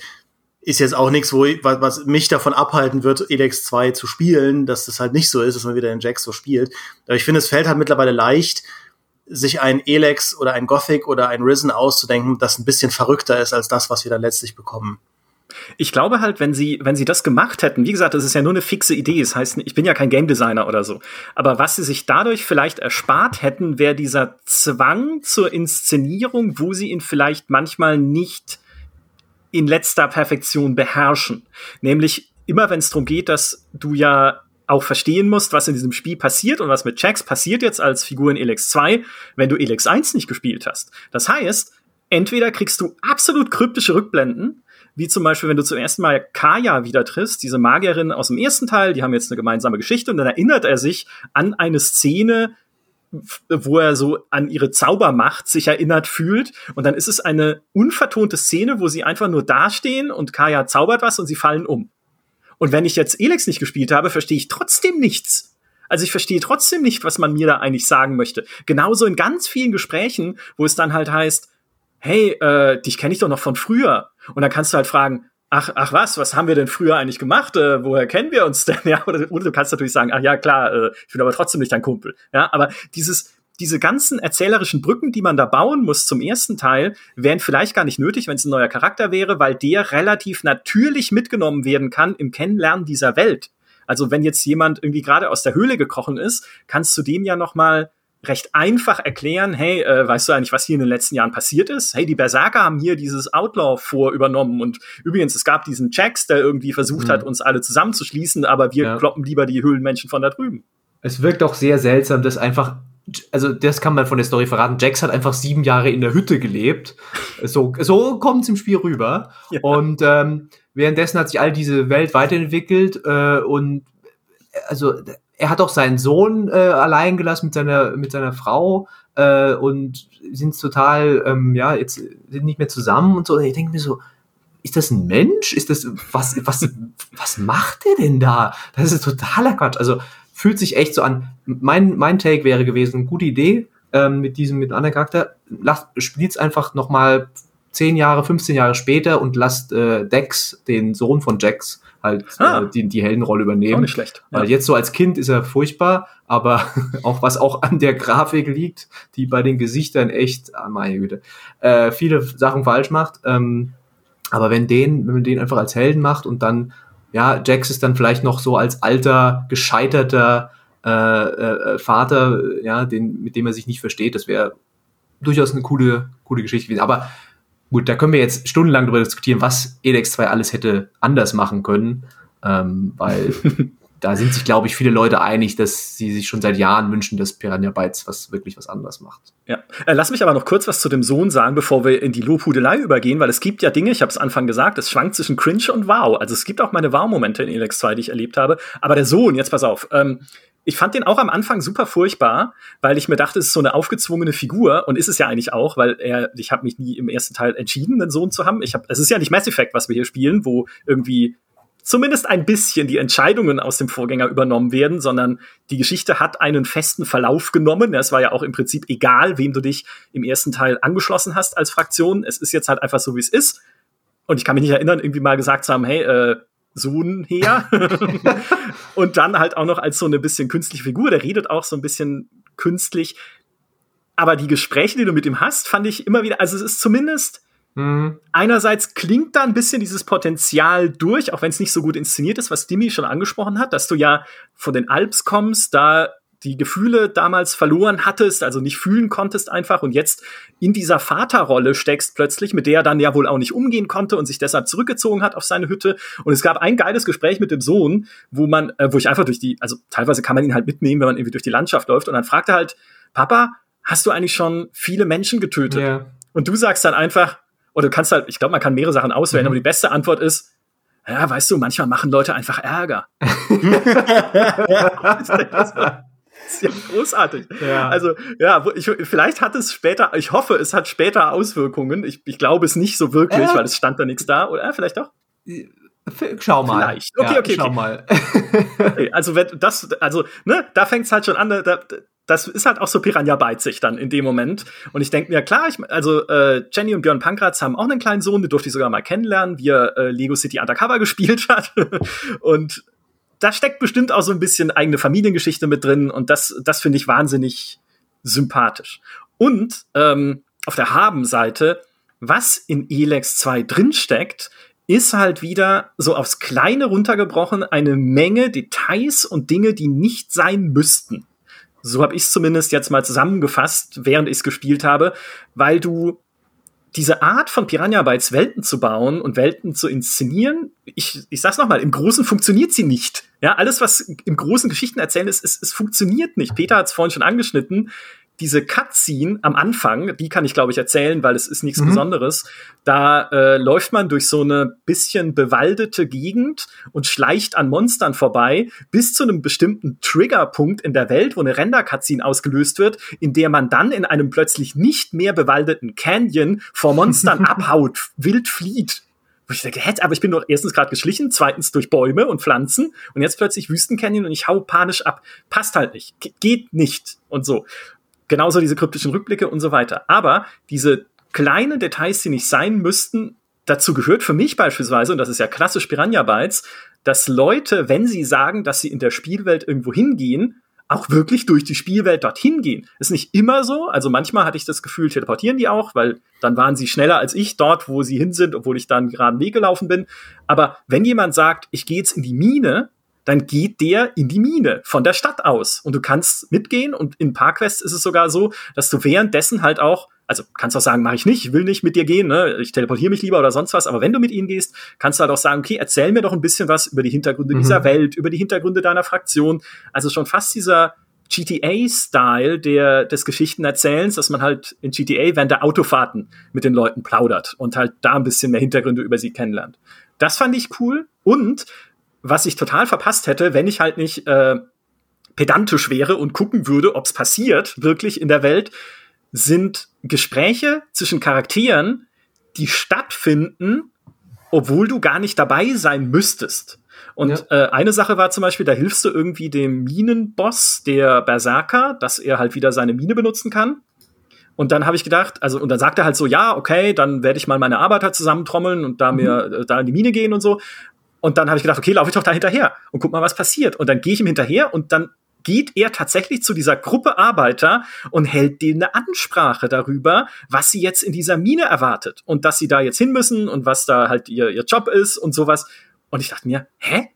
Ist jetzt auch nichts, wo was, was mich davon abhalten wird, Elex 2 zu spielen, dass das halt nicht so ist, dass man wieder den Jack so spielt. Aber ich finde, es fällt halt mittlerweile leicht, sich ein Elex oder ein Gothic oder ein Risen auszudenken, das ein bisschen verrückter ist als das, was wir dann letztlich bekommen. Ich glaube halt, wenn sie, wenn sie das gemacht hätten, wie gesagt, das ist ja nur eine fixe Idee, das heißt, ich bin ja kein Game Designer oder so. Aber was sie sich dadurch vielleicht erspart hätten, wäre dieser Zwang zur Inszenierung, wo sie ihn vielleicht manchmal nicht in letzter Perfektion beherrschen. Nämlich immer, wenn es darum geht, dass du ja auch verstehen musst, was in diesem Spiel passiert und was mit Jax passiert jetzt als Figur in Elex 2, wenn du Elex 1 nicht gespielt hast. Das heißt, entweder kriegst du absolut kryptische Rückblenden, wie zum Beispiel, wenn du zum ersten Mal Kaya wieder triffst, diese Magierin aus dem ersten Teil, die haben jetzt eine gemeinsame Geschichte und dann erinnert er sich an eine Szene, wo er so an ihre Zaubermacht sich erinnert fühlt. Und dann ist es eine unvertonte Szene, wo sie einfach nur dastehen und Kaya zaubert was und sie fallen um. Und wenn ich jetzt Elex nicht gespielt habe, verstehe ich trotzdem nichts. Also ich verstehe trotzdem nicht, was man mir da eigentlich sagen möchte. Genauso in ganz vielen Gesprächen, wo es dann halt heißt, hey, äh, dich kenne ich doch noch von früher. Und dann kannst du halt fragen, ach, ach was, was haben wir denn früher eigentlich gemacht? Äh, woher kennen wir uns denn? Ja, oder, oder du kannst natürlich sagen, ach ja, klar, äh, ich bin aber trotzdem nicht dein Kumpel. Ja, aber dieses, diese ganzen erzählerischen Brücken, die man da bauen muss zum ersten Teil, wären vielleicht gar nicht nötig, wenn es ein neuer Charakter wäre, weil der relativ natürlich mitgenommen werden kann im Kennenlernen dieser Welt. Also wenn jetzt jemand irgendwie gerade aus der Höhle gekrochen ist, kannst du dem ja noch mal recht einfach erklären, hey, äh, weißt du eigentlich, was hier in den letzten Jahren passiert ist? Hey, die Berserker haben hier dieses Outlaw vor übernommen und übrigens, es gab diesen Jax, der irgendwie versucht mhm. hat, uns alle zusammenzuschließen, aber wir ja. kloppen lieber die Höhlenmenschen von da drüben. Es wirkt auch sehr seltsam, dass einfach also das kann man von der Story verraten. Jax hat einfach sieben Jahre in der Hütte gelebt. So, so kommt es im Spiel rüber. Ja. Und ähm, währenddessen hat sich all diese Welt weiterentwickelt äh, und also er hat auch seinen Sohn äh, allein gelassen mit seiner mit seiner Frau äh, und sind total ähm, ja jetzt sind nicht mehr zusammen und so. Ich denke mir so, ist das ein Mensch? Ist das was was was macht der denn da? Das ist totaler Quatsch. Also fühlt sich echt so an. Mein mein Take wäre gewesen, gute Idee ähm, mit diesem mit einem anderen Charakter. Spielt's einfach noch mal zehn Jahre, 15 Jahre später und lasst äh, Dex, den Sohn von Jax, halt ah. äh, die, die Heldenrolle übernehmen. Auch nicht schlecht. Weil ja. jetzt so als Kind ist er furchtbar, aber auch was auch an der Grafik liegt, die bei den Gesichtern echt, ah, meine Güte, äh, viele Sachen falsch macht. Ähm, aber wenn den, wenn man den einfach als Helden macht und dann, ja, Jax ist dann vielleicht noch so als alter, gescheiterter äh, äh, Vater, ja, den, mit dem er sich nicht versteht, das wäre durchaus eine coole, coole Geschichte gewesen. Aber Gut, da können wir jetzt stundenlang darüber diskutieren, was Elex 2 alles hätte anders machen können, ähm, weil da sind sich, glaube ich, viele Leute einig, dass sie sich schon seit Jahren wünschen, dass Piranha Bytes was wirklich was anderes macht. Ja, äh, lass mich aber noch kurz was zu dem Sohn sagen, bevor wir in die Lobhudelei übergehen, weil es gibt ja Dinge, ich habe es Anfang gesagt, es schwankt zwischen Cringe und Wow. Also es gibt auch meine Wow-Momente in Elex 2, die ich erlebt habe. Aber der Sohn, jetzt pass auf, ähm, ich fand den auch am Anfang super furchtbar, weil ich mir dachte, es ist so eine aufgezwungene Figur und ist es ja eigentlich auch, weil er, ich habe mich nie im ersten Teil entschieden, einen Sohn zu haben. Ich habe, es ist ja nicht Mass Effect, was wir hier spielen, wo irgendwie zumindest ein bisschen die Entscheidungen aus dem Vorgänger übernommen werden, sondern die Geschichte hat einen festen Verlauf genommen. Es war ja auch im Prinzip egal, wem du dich im ersten Teil angeschlossen hast als Fraktion. Es ist jetzt halt einfach so, wie es ist. Und ich kann mich nicht erinnern, irgendwie mal gesagt zu haben, hey, äh, Sohn her. und dann halt auch noch als so eine bisschen künstliche Figur. Der redet auch so ein bisschen künstlich. Aber die Gespräche, die du mit ihm hast, fand ich immer wieder, also es ist zumindest mhm. einerseits klingt da ein bisschen dieses Potenzial durch, auch wenn es nicht so gut inszeniert ist, was Dimi schon angesprochen hat, dass du ja von den Alps kommst, da die Gefühle damals verloren hattest, also nicht fühlen konntest einfach und jetzt in dieser Vaterrolle steckst plötzlich, mit der er dann ja wohl auch nicht umgehen konnte und sich deshalb zurückgezogen hat auf seine Hütte. Und es gab ein geiles Gespräch mit dem Sohn, wo man, äh, wo ich einfach durch die, also teilweise kann man ihn halt mitnehmen, wenn man irgendwie durch die Landschaft läuft und dann fragt er halt, Papa, hast du eigentlich schon viele Menschen getötet? Yeah. Und du sagst dann einfach, oder du kannst halt, ich glaube, man kann mehrere Sachen auswählen, mhm. aber die beste Antwort ist, ja, weißt du, manchmal machen Leute einfach Ärger. ist ja großartig. Ja. Also, ja, ich, vielleicht hat es später, ich hoffe, es hat später Auswirkungen. Ich, ich glaube es nicht so wirklich, äh, weil es stand da nichts da. Oder vielleicht doch? Schau mal. Vielleicht. Okay, ja, okay, Schau okay. mal. okay, also, wenn das, also, ne, da fängt es halt schon an, da, das ist halt auch so Piranha beizig dann in dem Moment. Und ich denke mir, klar, ich, also äh, Jenny und Björn Pankratz haben auch einen kleinen Sohn, den durfte ich sogar mal kennenlernen, wie er äh, Lego City Undercover gespielt hat. und da steckt bestimmt auch so ein bisschen eigene Familiengeschichte mit drin und das, das finde ich wahnsinnig sympathisch. Und ähm, auf der Haben-Seite, was in Elex 2 drinsteckt, ist halt wieder so aufs Kleine runtergebrochen eine Menge Details und Dinge, die nicht sein müssten. So habe ich es zumindest jetzt mal zusammengefasst, während ich es gespielt habe, weil du diese Art von Piranha Bytes Welten zu bauen und Welten zu inszenieren, ich, ich sag's nochmal, im Großen funktioniert sie nicht. Ja, alles, was im großen Geschichten erzählen ist, es, funktioniert nicht. Peter hat es vorhin schon angeschnitten diese Cutscene am Anfang, die kann ich glaube ich erzählen, weil es ist nichts mhm. Besonderes. Da äh, läuft man durch so eine bisschen bewaldete Gegend und schleicht an Monstern vorbei bis zu einem bestimmten Triggerpunkt in der Welt, wo eine Render-Cutscene ausgelöst wird, in der man dann in einem plötzlich nicht mehr bewaldeten Canyon vor Monstern abhaut, wild flieht Wo ich denke, hä, aber ich bin doch erstens gerade geschlichen, zweitens durch Bäume und Pflanzen und jetzt plötzlich Wüstencanyon und ich hau panisch ab. Passt halt nicht. Geht nicht und so. Genauso diese kryptischen Rückblicke und so weiter. Aber diese kleinen Details, die nicht sein müssten, dazu gehört für mich beispielsweise, und das ist ja klassisch Piranha Bytes, dass Leute, wenn sie sagen, dass sie in der Spielwelt irgendwo hingehen, auch wirklich durch die Spielwelt dorthin gehen. Ist nicht immer so. Also manchmal hatte ich das Gefühl, teleportieren die auch, weil dann waren sie schneller als ich dort, wo sie hin sind, obwohl ich dann einen geraden Weg gelaufen bin. Aber wenn jemand sagt, ich gehe jetzt in die Mine, dann geht der in die Mine von der Stadt aus und du kannst mitgehen und in Parquest ist es sogar so, dass du währenddessen halt auch also kannst auch sagen, mache ich nicht, will nicht mit dir gehen, ne? ich teleportiere mich lieber oder sonst was, aber wenn du mit ihnen gehst, kannst du halt auch sagen, okay, erzähl mir doch ein bisschen was über die Hintergründe mhm. dieser Welt, über die Hintergründe deiner Fraktion. Also schon fast dieser GTA-Style der, des Geschichtenerzählens, dass man halt in GTA während der Autofahrten mit den Leuten plaudert und halt da ein bisschen mehr Hintergründe über sie kennenlernt. Das fand ich cool. Und was ich total verpasst hätte, wenn ich halt nicht äh, pedantisch wäre und gucken würde, ob es passiert, wirklich in der Welt, sind Gespräche zwischen Charakteren, die stattfinden, obwohl du gar nicht dabei sein müsstest. Und ja. äh, eine Sache war zum Beispiel, da hilfst du irgendwie dem Minenboss, der Berserker, dass er halt wieder seine Mine benutzen kann. Und dann habe ich gedacht, also, und dann sagt er halt so, ja, okay, dann werde ich mal meine Arbeiter zusammentrommeln und da mhm. mir äh, da in die Mine gehen und so. Und dann habe ich gedacht, okay, laufe ich doch da hinterher und guck mal, was passiert. Und dann gehe ich ihm hinterher und dann geht er tatsächlich zu dieser Gruppe Arbeiter und hält denen eine Ansprache darüber, was sie jetzt in dieser Mine erwartet und dass sie da jetzt hin müssen und was da halt ihr, ihr Job ist und sowas. Und ich dachte mir, hä?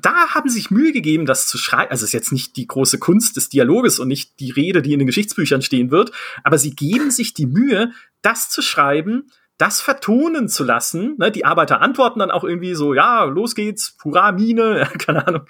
Da haben sie sich Mühe gegeben, das zu schreiben. Also es ist jetzt nicht die große Kunst des Dialoges und nicht die Rede, die in den Geschichtsbüchern stehen wird, aber sie geben sich die Mühe, das zu schreiben, das vertonen zu lassen. Ne, die Arbeiter antworten dann auch irgendwie so, ja, los geht's, hurra, Mine, keine Ahnung.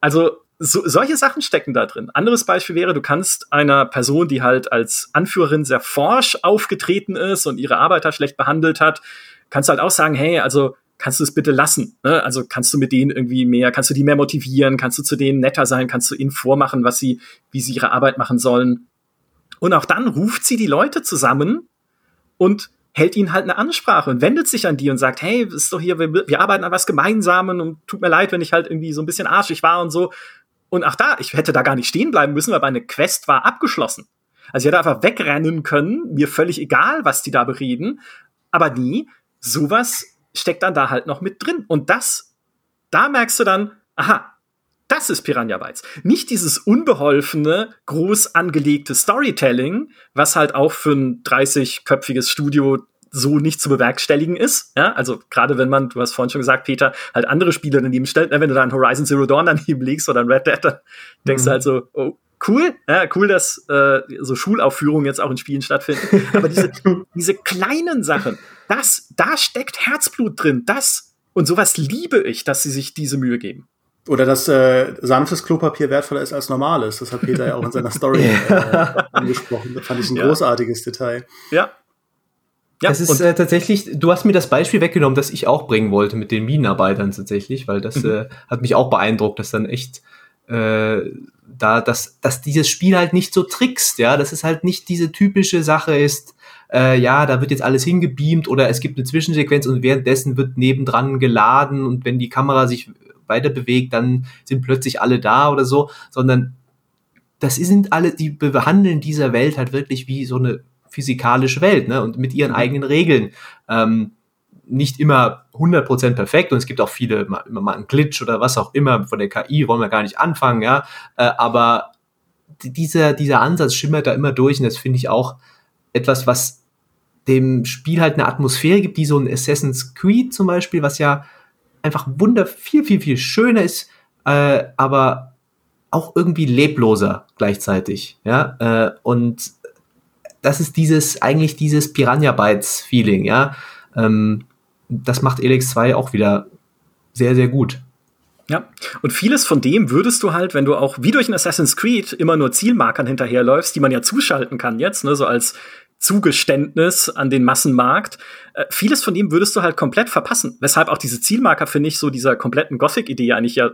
Also so, solche Sachen stecken da drin. Anderes Beispiel wäre, du kannst einer Person, die halt als Anführerin sehr forsch aufgetreten ist und ihre Arbeiter schlecht behandelt hat, kannst du halt auch sagen, hey, also kannst du es bitte lassen? Ne? Also kannst du mit denen irgendwie mehr, kannst du die mehr motivieren, kannst du zu denen netter sein, kannst du ihnen vormachen, was sie, wie sie ihre Arbeit machen sollen. Und auch dann ruft sie die Leute zusammen und hält ihnen halt eine Ansprache und wendet sich an die und sagt, hey, ist doch hier, wir, wir arbeiten an was Gemeinsamen und tut mir leid, wenn ich halt irgendwie so ein bisschen arschig war und so. Und ach da, ich hätte da gar nicht stehen bleiben müssen, weil meine Quest war abgeschlossen. Also ich hätte einfach wegrennen können, mir völlig egal, was die da bereden, aber nie. Sowas steckt dann da halt noch mit drin. Und das, da merkst du dann, aha, das ist Piranha Bytes. Nicht dieses unbeholfene, groß angelegte Storytelling, was halt auch für ein 30-köpfiges Studio so nicht zu bewerkstelligen ist. Ja, also gerade wenn man, du hast vorhin schon gesagt, Peter, halt andere Spiele daneben stellt, ne, wenn du da ein Horizon Zero Dawn daneben legst oder ein Red Dead, dann denkst mhm. du halt so, oh, cool, ja, cool, dass äh, so Schulaufführungen jetzt auch in Spielen stattfinden. Aber diese, diese kleinen Sachen, das, da steckt Herzblut drin, das und sowas liebe ich, dass sie sich diese Mühe geben. Oder dass äh, sanftes Klopapier wertvoller ist als normales. Das hat Peter ja auch in seiner Story äh, angesprochen. Das fand ich ein ja. großartiges Detail. Ja, ja, es ist äh, tatsächlich, du hast mir das Beispiel weggenommen, das ich auch bringen wollte mit den Minenarbeitern tatsächlich, weil das mhm. äh, hat mich auch beeindruckt, dass dann echt äh, da, dass, dass dieses Spiel halt nicht so trickst, ja, dass es halt nicht diese typische Sache ist, äh, ja, da wird jetzt alles hingebeamt oder es gibt eine Zwischensequenz und währenddessen wird nebendran geladen und wenn die Kamera sich weiter bewegt, dann sind plötzlich alle da oder so, sondern das sind alle, die behandeln dieser Welt halt wirklich wie so eine physikalische Welt ne? und mit ihren mhm. eigenen Regeln. Ähm, nicht immer 100% perfekt und es gibt auch viele, immer mal einen Glitch oder was auch immer von der KI, wollen wir gar nicht anfangen, ja, äh, aber dieser, dieser Ansatz schimmert da immer durch und das finde ich auch etwas, was dem Spiel halt eine Atmosphäre gibt, die so ein Assassin's Creed zum Beispiel, was ja einfach wunder viel, viel, viel schöner ist, äh, aber auch irgendwie lebloser gleichzeitig, ja, äh, und das ist dieses, eigentlich dieses Piranha Bytes Feeling, ja. Ähm, das macht Elex 2 auch wieder sehr, sehr gut. Ja, und vieles von dem würdest du halt, wenn du auch wie durch ein Assassin's Creed immer nur Zielmarkern hinterherläufst, die man ja zuschalten kann jetzt, ne, so als Zugeständnis an den Massenmarkt. Äh, vieles von dem würdest du halt komplett verpassen. Weshalb auch diese Zielmarker, finde ich, so dieser kompletten Gothic-Idee eigentlich ja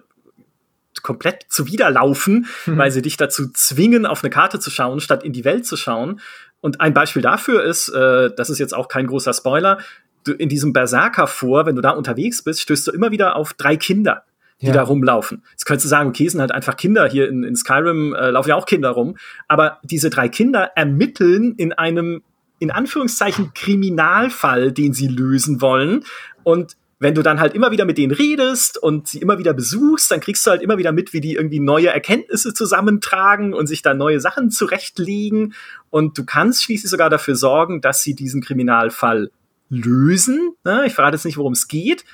komplett zuwiderlaufen, mhm. weil sie dich dazu zwingen, auf eine Karte zu schauen, statt in die Welt zu schauen. Und ein Beispiel dafür ist, äh, das ist jetzt auch kein großer Spoiler, du, in diesem Berserker vor, wenn du da unterwegs bist, stößt du immer wieder auf drei Kinder, die ja. da rumlaufen. Jetzt könntest du sagen, okay, sind halt einfach Kinder. Hier in, in Skyrim äh, laufen ja auch Kinder rum. Aber diese drei Kinder ermitteln in einem, in Anführungszeichen, Kriminalfall, den sie lösen wollen. Und wenn du dann halt immer wieder mit denen redest und sie immer wieder besuchst, dann kriegst du halt immer wieder mit, wie die irgendwie neue Erkenntnisse zusammentragen und sich da neue Sachen zurechtlegen. Und du kannst schließlich sogar dafür sorgen, dass sie diesen Kriminalfall lösen. Ne? Ich verrate jetzt nicht, worum es geht.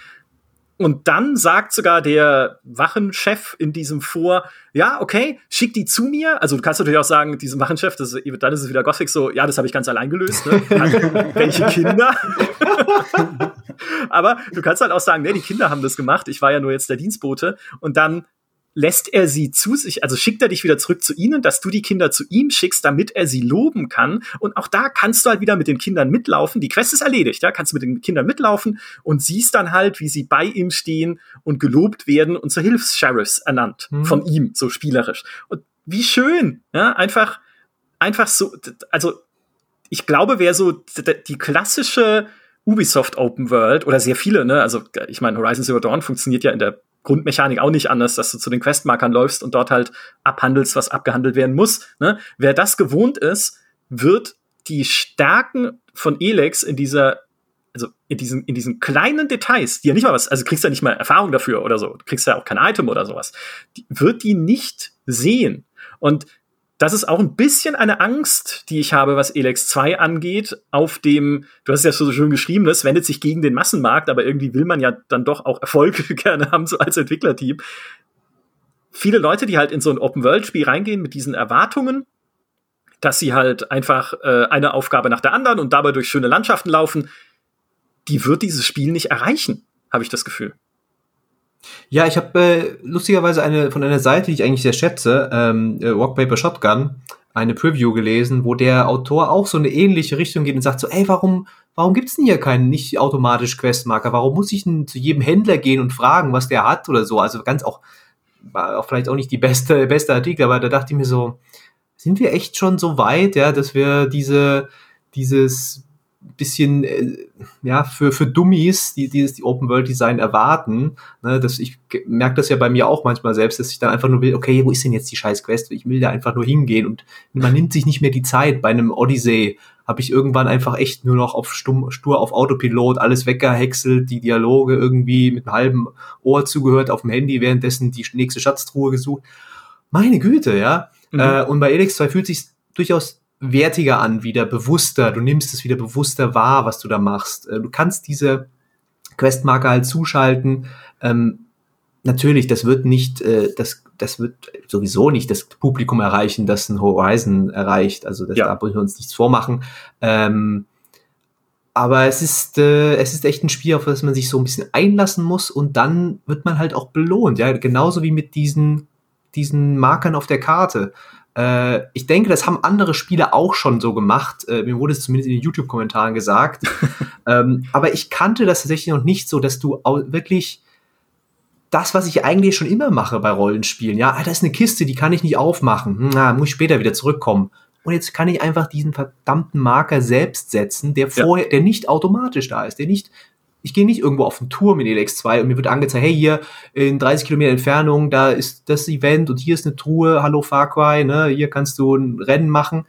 Und dann sagt sogar der Wachenchef in diesem vor, ja, okay, schick die zu mir. Also du kannst natürlich auch sagen, diesem Wachenchef, das, dann ist es wieder Gothic so, ja, das habe ich ganz allein gelöst. Ne? Welche Kinder? Aber du kannst halt auch sagen, nee, die Kinder haben das gemacht, ich war ja nur jetzt der Dienstbote. Und dann lässt er sie zu sich, also schickt er dich wieder zurück zu ihnen, dass du die Kinder zu ihm schickst, damit er sie loben kann. Und auch da kannst du halt wieder mit den Kindern mitlaufen. Die Quest ist erledigt, ja, kannst du mit den Kindern mitlaufen und siehst dann halt, wie sie bei ihm stehen und gelobt werden und zur Hilfs-Sheriffs ernannt mhm. von ihm, so spielerisch. Und wie schön, ja, einfach, einfach so, also ich glaube, wer so die klassische Ubisoft Open World oder sehr viele, ne, also ich meine, Horizon Zero Dawn funktioniert ja in der Grundmechanik auch nicht anders, dass du zu den Questmarkern läufst und dort halt abhandelst, was abgehandelt werden muss. Ne? Wer das gewohnt ist, wird die Stärken von Elex in dieser also in diesen, in diesen kleinen Details, die ja nicht mal was, also kriegst ja nicht mal Erfahrung dafür oder so, kriegst ja auch kein Item oder sowas, die, wird die nicht sehen. Und das ist auch ein bisschen eine Angst, die ich habe, was Elex 2 angeht, auf dem, du hast es ja so schön geschrieben, es wendet sich gegen den Massenmarkt, aber irgendwie will man ja dann doch auch Erfolge gerne haben, so als Entwicklerteam. Viele Leute, die halt in so ein Open-World-Spiel reingehen mit diesen Erwartungen, dass sie halt einfach äh, eine Aufgabe nach der anderen und dabei durch schöne Landschaften laufen, die wird dieses Spiel nicht erreichen, habe ich das Gefühl. Ja, ich habe äh, lustigerweise eine von einer Seite, die ich eigentlich sehr schätze, ähm, äh, Walk Paper Shotgun, eine Preview gelesen, wo der Autor auch so eine ähnliche Richtung geht und sagt so, ey, warum, warum gibt's denn hier keinen nicht automatisch Questmarker? Warum muss ich denn zu jedem Händler gehen und fragen, was der hat oder so? Also ganz auch, war auch vielleicht auch nicht die beste, beste Artikel, aber da dachte ich mir so, sind wir echt schon so weit, ja, dass wir diese, dieses bisschen äh, ja für für Dummies, die dieses die Open World Design erwarten, ne, dass ich merke das ja bei mir auch manchmal selbst, dass ich dann einfach nur will, okay, wo ist denn jetzt die scheiß Quest? Ich will da einfach nur hingehen und man nimmt sich nicht mehr die Zeit. Bei einem Odyssey habe ich irgendwann einfach echt nur noch auf stumm, stur auf Autopilot alles weggehäckselt, die Dialoge irgendwie mit einem halben Ohr zugehört auf dem Handy, währenddessen die nächste Schatztruhe gesucht. Meine Güte, ja. Mhm. Äh, und bei Elix 2 fühlt sich durchaus wertiger an, wieder bewusster. Du nimmst es wieder bewusster wahr, was du da machst. Äh, du kannst diese Questmarker halt zuschalten. Ähm, natürlich, das wird nicht, äh, das, das wird sowieso nicht das Publikum erreichen, das ein Horizon erreicht. Also das, ja. da wollen wir uns nichts vormachen. Ähm, aber es ist, äh, es ist echt ein Spiel, auf das man sich so ein bisschen einlassen muss und dann wird man halt auch belohnt. Ja, genauso wie mit diesen, diesen Markern auf der Karte. Äh, ich denke, das haben andere Spiele auch schon so gemacht. Äh, mir wurde es zumindest in den YouTube-Kommentaren gesagt. ähm, aber ich kannte das tatsächlich noch nicht so, dass du wirklich das, was ich eigentlich schon immer mache bei Rollenspielen, ja, ah, da ist eine Kiste, die kann ich nicht aufmachen. Hm, na, muss ich später wieder zurückkommen. Und jetzt kann ich einfach diesen verdammten Marker selbst setzen, der vorher, ja. der nicht automatisch da ist, der nicht ich gehe nicht irgendwo auf einen Turm in Elex 2 und mir wird angezeigt, hey, hier in 30 Kilometer Entfernung, da ist das Event und hier ist eine Truhe, hallo Far Cry, ne, hier kannst du ein Rennen machen,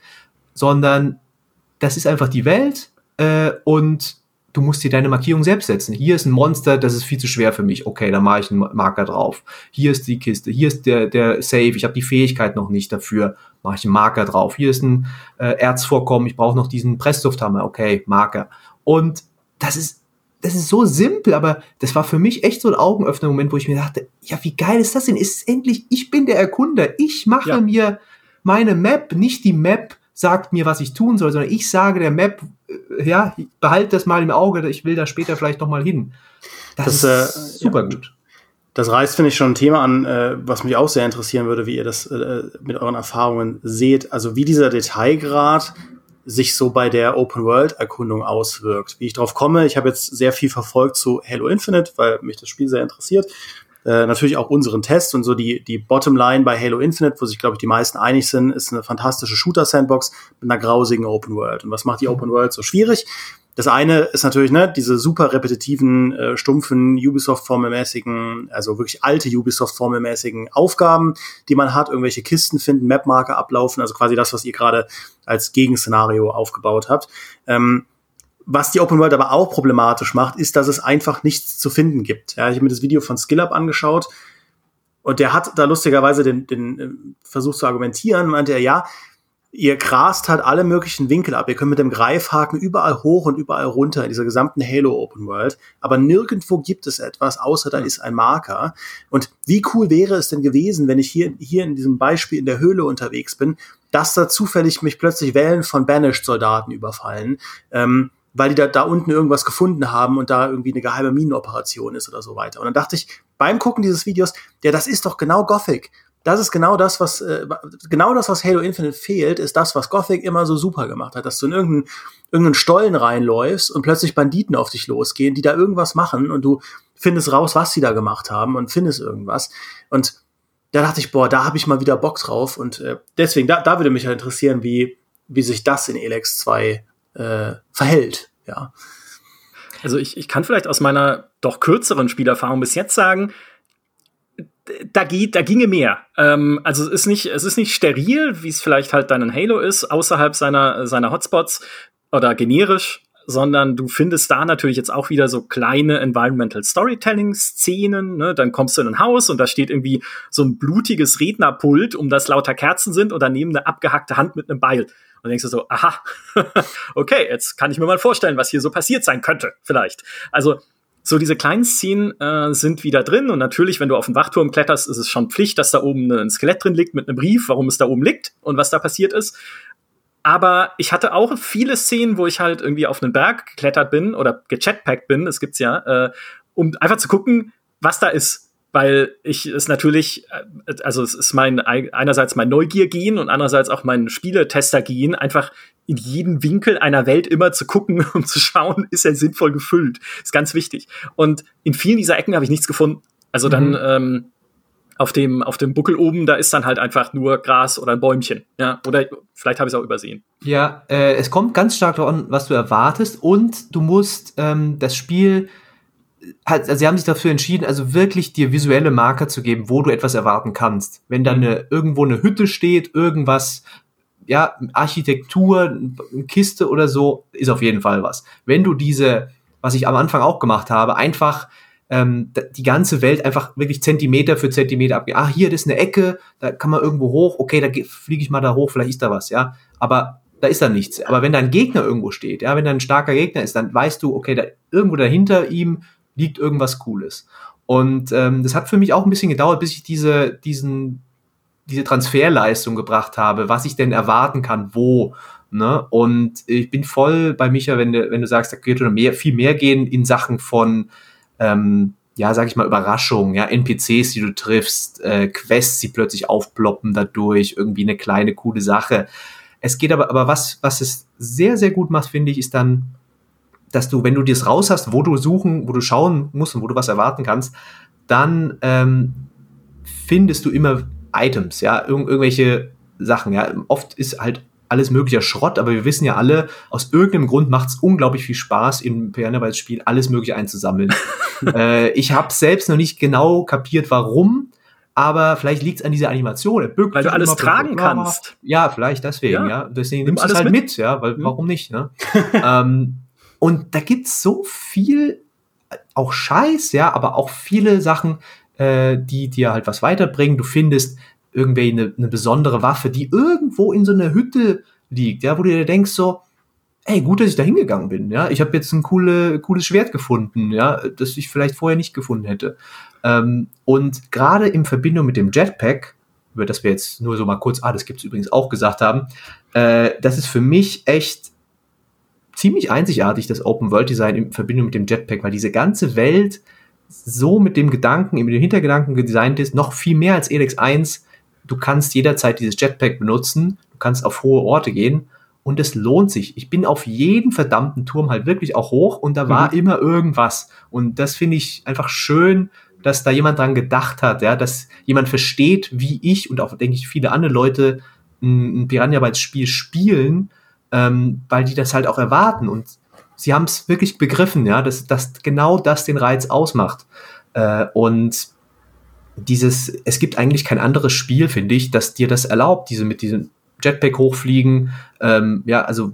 sondern das ist einfach die Welt äh, und du musst dir deine Markierung selbst setzen. Hier ist ein Monster, das ist viel zu schwer für mich. Okay, dann mache ich einen Marker drauf. Hier ist die Kiste, hier ist der, der Save, ich habe die Fähigkeit noch nicht dafür, mache ich einen Marker drauf. Hier ist ein äh, Erzvorkommen, ich brauche noch diesen Presslufthammer, okay, Marker. Und das ist das ist so simpel, aber das war für mich echt so ein Augenöffner-Moment, wo ich mir dachte, ja, wie geil ist das denn? Ist endlich, ich bin der Erkunder, ich mache ja. mir meine Map, nicht die Map sagt mir, was ich tun soll, sondern ich sage der Map, äh, ja, behalte das mal im Auge, ich will da später vielleicht noch mal hin. Das, das ist äh, super ja. gut. Das reißt, finde ich, schon ein Thema an, äh, was mich auch sehr interessieren würde, wie ihr das äh, mit euren Erfahrungen seht. Also wie dieser Detailgrad sich so bei der Open-World-Erkundung auswirkt. Wie ich drauf komme, ich habe jetzt sehr viel verfolgt zu Halo Infinite, weil mich das Spiel sehr interessiert. äh, natürlich auch unseren Test und so die, die Bottomline bei Halo Infinite, wo sich, glaube ich, die meisten einig sind, ist eine fantastische Shooter-Sandbox mit einer grausigen Open World. Und was macht die Open World so schwierig? Das eine ist natürlich ne, diese super repetitiven, äh, stumpfen Ubisoft-formelmäßigen, also wirklich alte Ubisoft-formelmäßigen Aufgaben, die man hat, irgendwelche Kisten finden, Mapmarker ablaufen, also quasi das, was ihr gerade als Gegenszenario aufgebaut habt. Ähm, was die Open World aber auch problematisch macht, ist, dass es einfach nichts zu finden gibt. Ja, ich habe mir das Video von SkillUp angeschaut und der hat da lustigerweise den, den äh, Versuch zu argumentieren, meinte er, ja, ihr grast halt alle möglichen Winkel ab. Ihr könnt mit dem Greifhaken überall hoch und überall runter in dieser gesamten Halo Open World. Aber nirgendwo gibt es etwas, außer da ist ein Marker. Und wie cool wäre es denn gewesen, wenn ich hier, hier in diesem Beispiel in der Höhle unterwegs bin, dass da zufällig mich plötzlich Wellen von Banished-Soldaten überfallen. Ähm, weil die da, da unten irgendwas gefunden haben und da irgendwie eine geheime Minenoperation ist oder so weiter. Und dann dachte ich beim Gucken dieses Videos, ja, das ist doch genau Gothic das ist genau das, was äh, genau das, was Halo Infinite fehlt, ist das, was Gothic immer so super gemacht hat, dass du in irgendeinen, irgendeinen Stollen reinläufst und plötzlich Banditen auf dich losgehen, die da irgendwas machen und du findest raus, was sie da gemacht haben und findest irgendwas. Und da dachte ich, boah, da habe ich mal wieder Bock drauf und äh, deswegen, da, da würde mich halt interessieren, wie, wie sich das in Elex 2 äh, verhält, ja. Also ich, ich kann vielleicht aus meiner doch kürzeren Spielerfahrung bis jetzt sagen, da geht, da ginge mehr. Ähm, also es ist nicht, es ist nicht steril, wie es vielleicht halt dann in Halo ist, außerhalb seiner seiner Hotspots oder generisch, sondern du findest da natürlich jetzt auch wieder so kleine Environmental Storytelling Szenen. Ne? Dann kommst du in ein Haus und da steht irgendwie so ein blutiges Rednerpult, um das lauter Kerzen sind und daneben eine abgehackte Hand mit einem Beil. Und denkst du so, aha, okay, jetzt kann ich mir mal vorstellen, was hier so passiert sein könnte, vielleicht. Also so, diese kleinen Szenen äh, sind wieder drin und natürlich, wenn du auf den Wachturm kletterst, ist es schon Pflicht, dass da oben ein Skelett drin liegt mit einem Brief, warum es da oben liegt und was da passiert ist. Aber ich hatte auch viele Szenen, wo ich halt irgendwie auf einen Berg geklettert bin oder gechatpackt bin, das gibt's ja, äh, um einfach zu gucken, was da ist weil ich es natürlich, äh, also es ist mein einerseits mein Neugiergehen und andererseits auch mein Spieletester-Gehen, einfach in jeden Winkel einer Welt immer zu gucken und um zu schauen, ist er sinnvoll gefüllt. Ist ganz wichtig. Und in vielen dieser Ecken habe ich nichts gefunden. Also dann mhm. ähm, auf dem auf dem Buckel oben, da ist dann halt einfach nur Gras oder ein Bäumchen, ja. Oder vielleicht habe ich es auch übersehen. Ja, äh, es kommt ganz stark darauf an, was du erwartest und du musst ähm, das Spiel also sie haben sich dafür entschieden, also wirklich dir visuelle Marker zu geben, wo du etwas erwarten kannst. Wenn da eine, irgendwo eine Hütte steht, irgendwas, ja, Architektur, eine Kiste oder so, ist auf jeden Fall was. Wenn du diese, was ich am Anfang auch gemacht habe, einfach ähm, die ganze Welt einfach wirklich Zentimeter für Zentimeter abgehen. Ah, hier, das ist eine Ecke, da kann man irgendwo hoch, okay, da fliege ich mal da hoch, vielleicht ist da was, ja. Aber da ist da nichts. Aber wenn da ein Gegner irgendwo steht, ja, wenn da ein starker Gegner ist, dann weißt du, okay, da irgendwo dahinter ihm liegt irgendwas Cooles. Und ähm, das hat für mich auch ein bisschen gedauert, bis ich diese, diesen, diese Transferleistung gebracht habe, was ich denn erwarten kann, wo. Ne? Und ich bin voll bei Micha, wenn du, wenn du sagst, da geht mehr, viel mehr gehen in Sachen von, ähm, ja, sag ich mal, Überraschungen, ja, NPCs, die du triffst, äh, Quests, die plötzlich aufploppen dadurch, irgendwie eine kleine, coole Sache. Es geht aber, aber was, was es sehr, sehr gut macht, finde ich, ist dann dass du, wenn du das raus hast, wo du suchen, wo du schauen musst und wo du was erwarten kannst, dann ähm, findest du immer Items, ja, Ir irgendwelche Sachen, ja. Oft ist halt alles möglicher Schrott, aber wir wissen ja alle, aus irgendeinem Grund macht es unglaublich viel Spaß, im Piano-Spiel alles Mögliche einzusammeln. äh, ich habe selbst noch nicht genau kapiert, warum, aber vielleicht liegt es an dieser Animation. weil du alles tragen kannst. Ja, vielleicht deswegen, ja. ja. Deswegen nimmst du es halt mit, mit ja, weil mhm. warum nicht, ne? ähm, und da gibt's so viel, auch Scheiß, ja, aber auch viele Sachen, äh, die dir halt was weiterbringen. Du findest irgendwie eine, eine besondere Waffe, die irgendwo in so einer Hütte liegt, ja, wo du dir denkst so, ey, gut, dass ich da hingegangen bin, ja. Ich habe jetzt ein coole, cooles Schwert gefunden, ja, das ich vielleicht vorher nicht gefunden hätte. Ähm, und gerade in Verbindung mit dem Jetpack, über das wir jetzt nur so mal kurz, ah, das gibt's übrigens auch gesagt haben, äh, das ist für mich echt ziemlich einzigartig, das Open World Design in Verbindung mit dem Jetpack, weil diese ganze Welt so mit dem Gedanken, mit dem Hintergedanken designt ist, noch viel mehr als Elex 1. Du kannst jederzeit dieses Jetpack benutzen, du kannst auf hohe Orte gehen und es lohnt sich. Ich bin auf jeden verdammten Turm halt wirklich auch hoch und da war mhm. immer irgendwas. Und das finde ich einfach schön, dass da jemand dran gedacht hat, ja, dass jemand versteht, wie ich und auch, denke ich, viele andere Leute ein, ein Piranha Bytes Spiel spielen, ähm, weil die das halt auch erwarten und sie haben es wirklich begriffen, ja, dass, dass genau das den Reiz ausmacht. Äh, und dieses, es gibt eigentlich kein anderes Spiel, finde ich, das dir das erlaubt, diese mit diesem Jetpack hochfliegen. Ähm, ja, also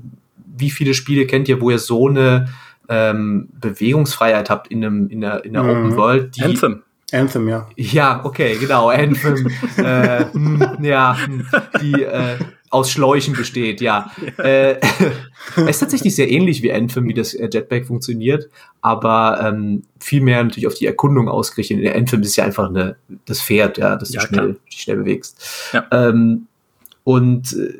wie viele Spiele kennt ihr, wo ihr so eine ähm, Bewegungsfreiheit habt in einem in der, in der mhm. Open World? Die, Anthem. Anthem, ja. Ja, okay, genau, Anthem. äh, mh, hm, ja, hm, die äh, aus Schläuchen besteht, ja. ja. Äh, es ist tatsächlich sehr ähnlich wie Anthem, wie das äh, Jetpack funktioniert, aber ähm, viel mehr natürlich auf die Erkundung ausgerichtet. In Anthem ist ja einfach eine, das Pferd, ja, das ja, du schnell, schnell bewegst. Ja. Ähm, und äh,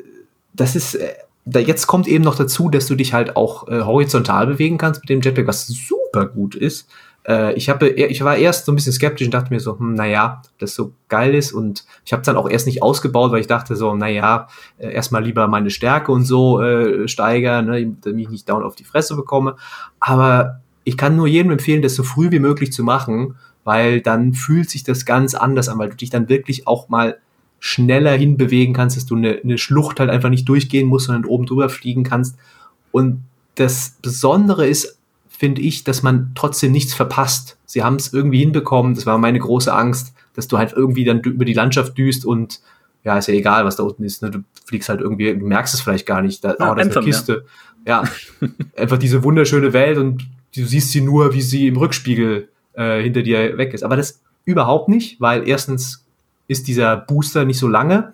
das ist, äh, da jetzt kommt eben noch dazu, dass du dich halt auch äh, horizontal bewegen kannst mit dem Jetpack, was super gut ist. Äh, ich, habe, ich war erst so ein bisschen skeptisch und dachte mir so, hm, naja, das so geil ist. Und ich habe dann auch erst nicht ausgebaut, weil ich dachte so, naja, äh, erstmal lieber meine Stärke und so äh, steigern, ne, damit ich nicht down auf die Fresse bekomme. Aber ich kann nur jedem empfehlen, das so früh wie möglich zu machen, weil dann fühlt sich das ganz anders an, weil du dich dann wirklich auch mal schneller hinbewegen kannst, dass du eine, eine Schlucht halt einfach nicht durchgehen musst, sondern oben drüber fliegen kannst. Und das Besondere ist finde ich, dass man trotzdem nichts verpasst. Sie haben es irgendwie hinbekommen, das war meine große Angst, dass du halt irgendwie dann über die Landschaft düst und ja, ist ja egal, was da unten ist. Ne? Du fliegst halt irgendwie, du merkst es vielleicht gar nicht. Da, ja, oh, das ist eine Kiste. Ja, ja. einfach diese wunderschöne Welt und du siehst sie nur, wie sie im Rückspiegel äh, hinter dir weg ist. Aber das überhaupt nicht, weil erstens ist dieser Booster nicht so lange,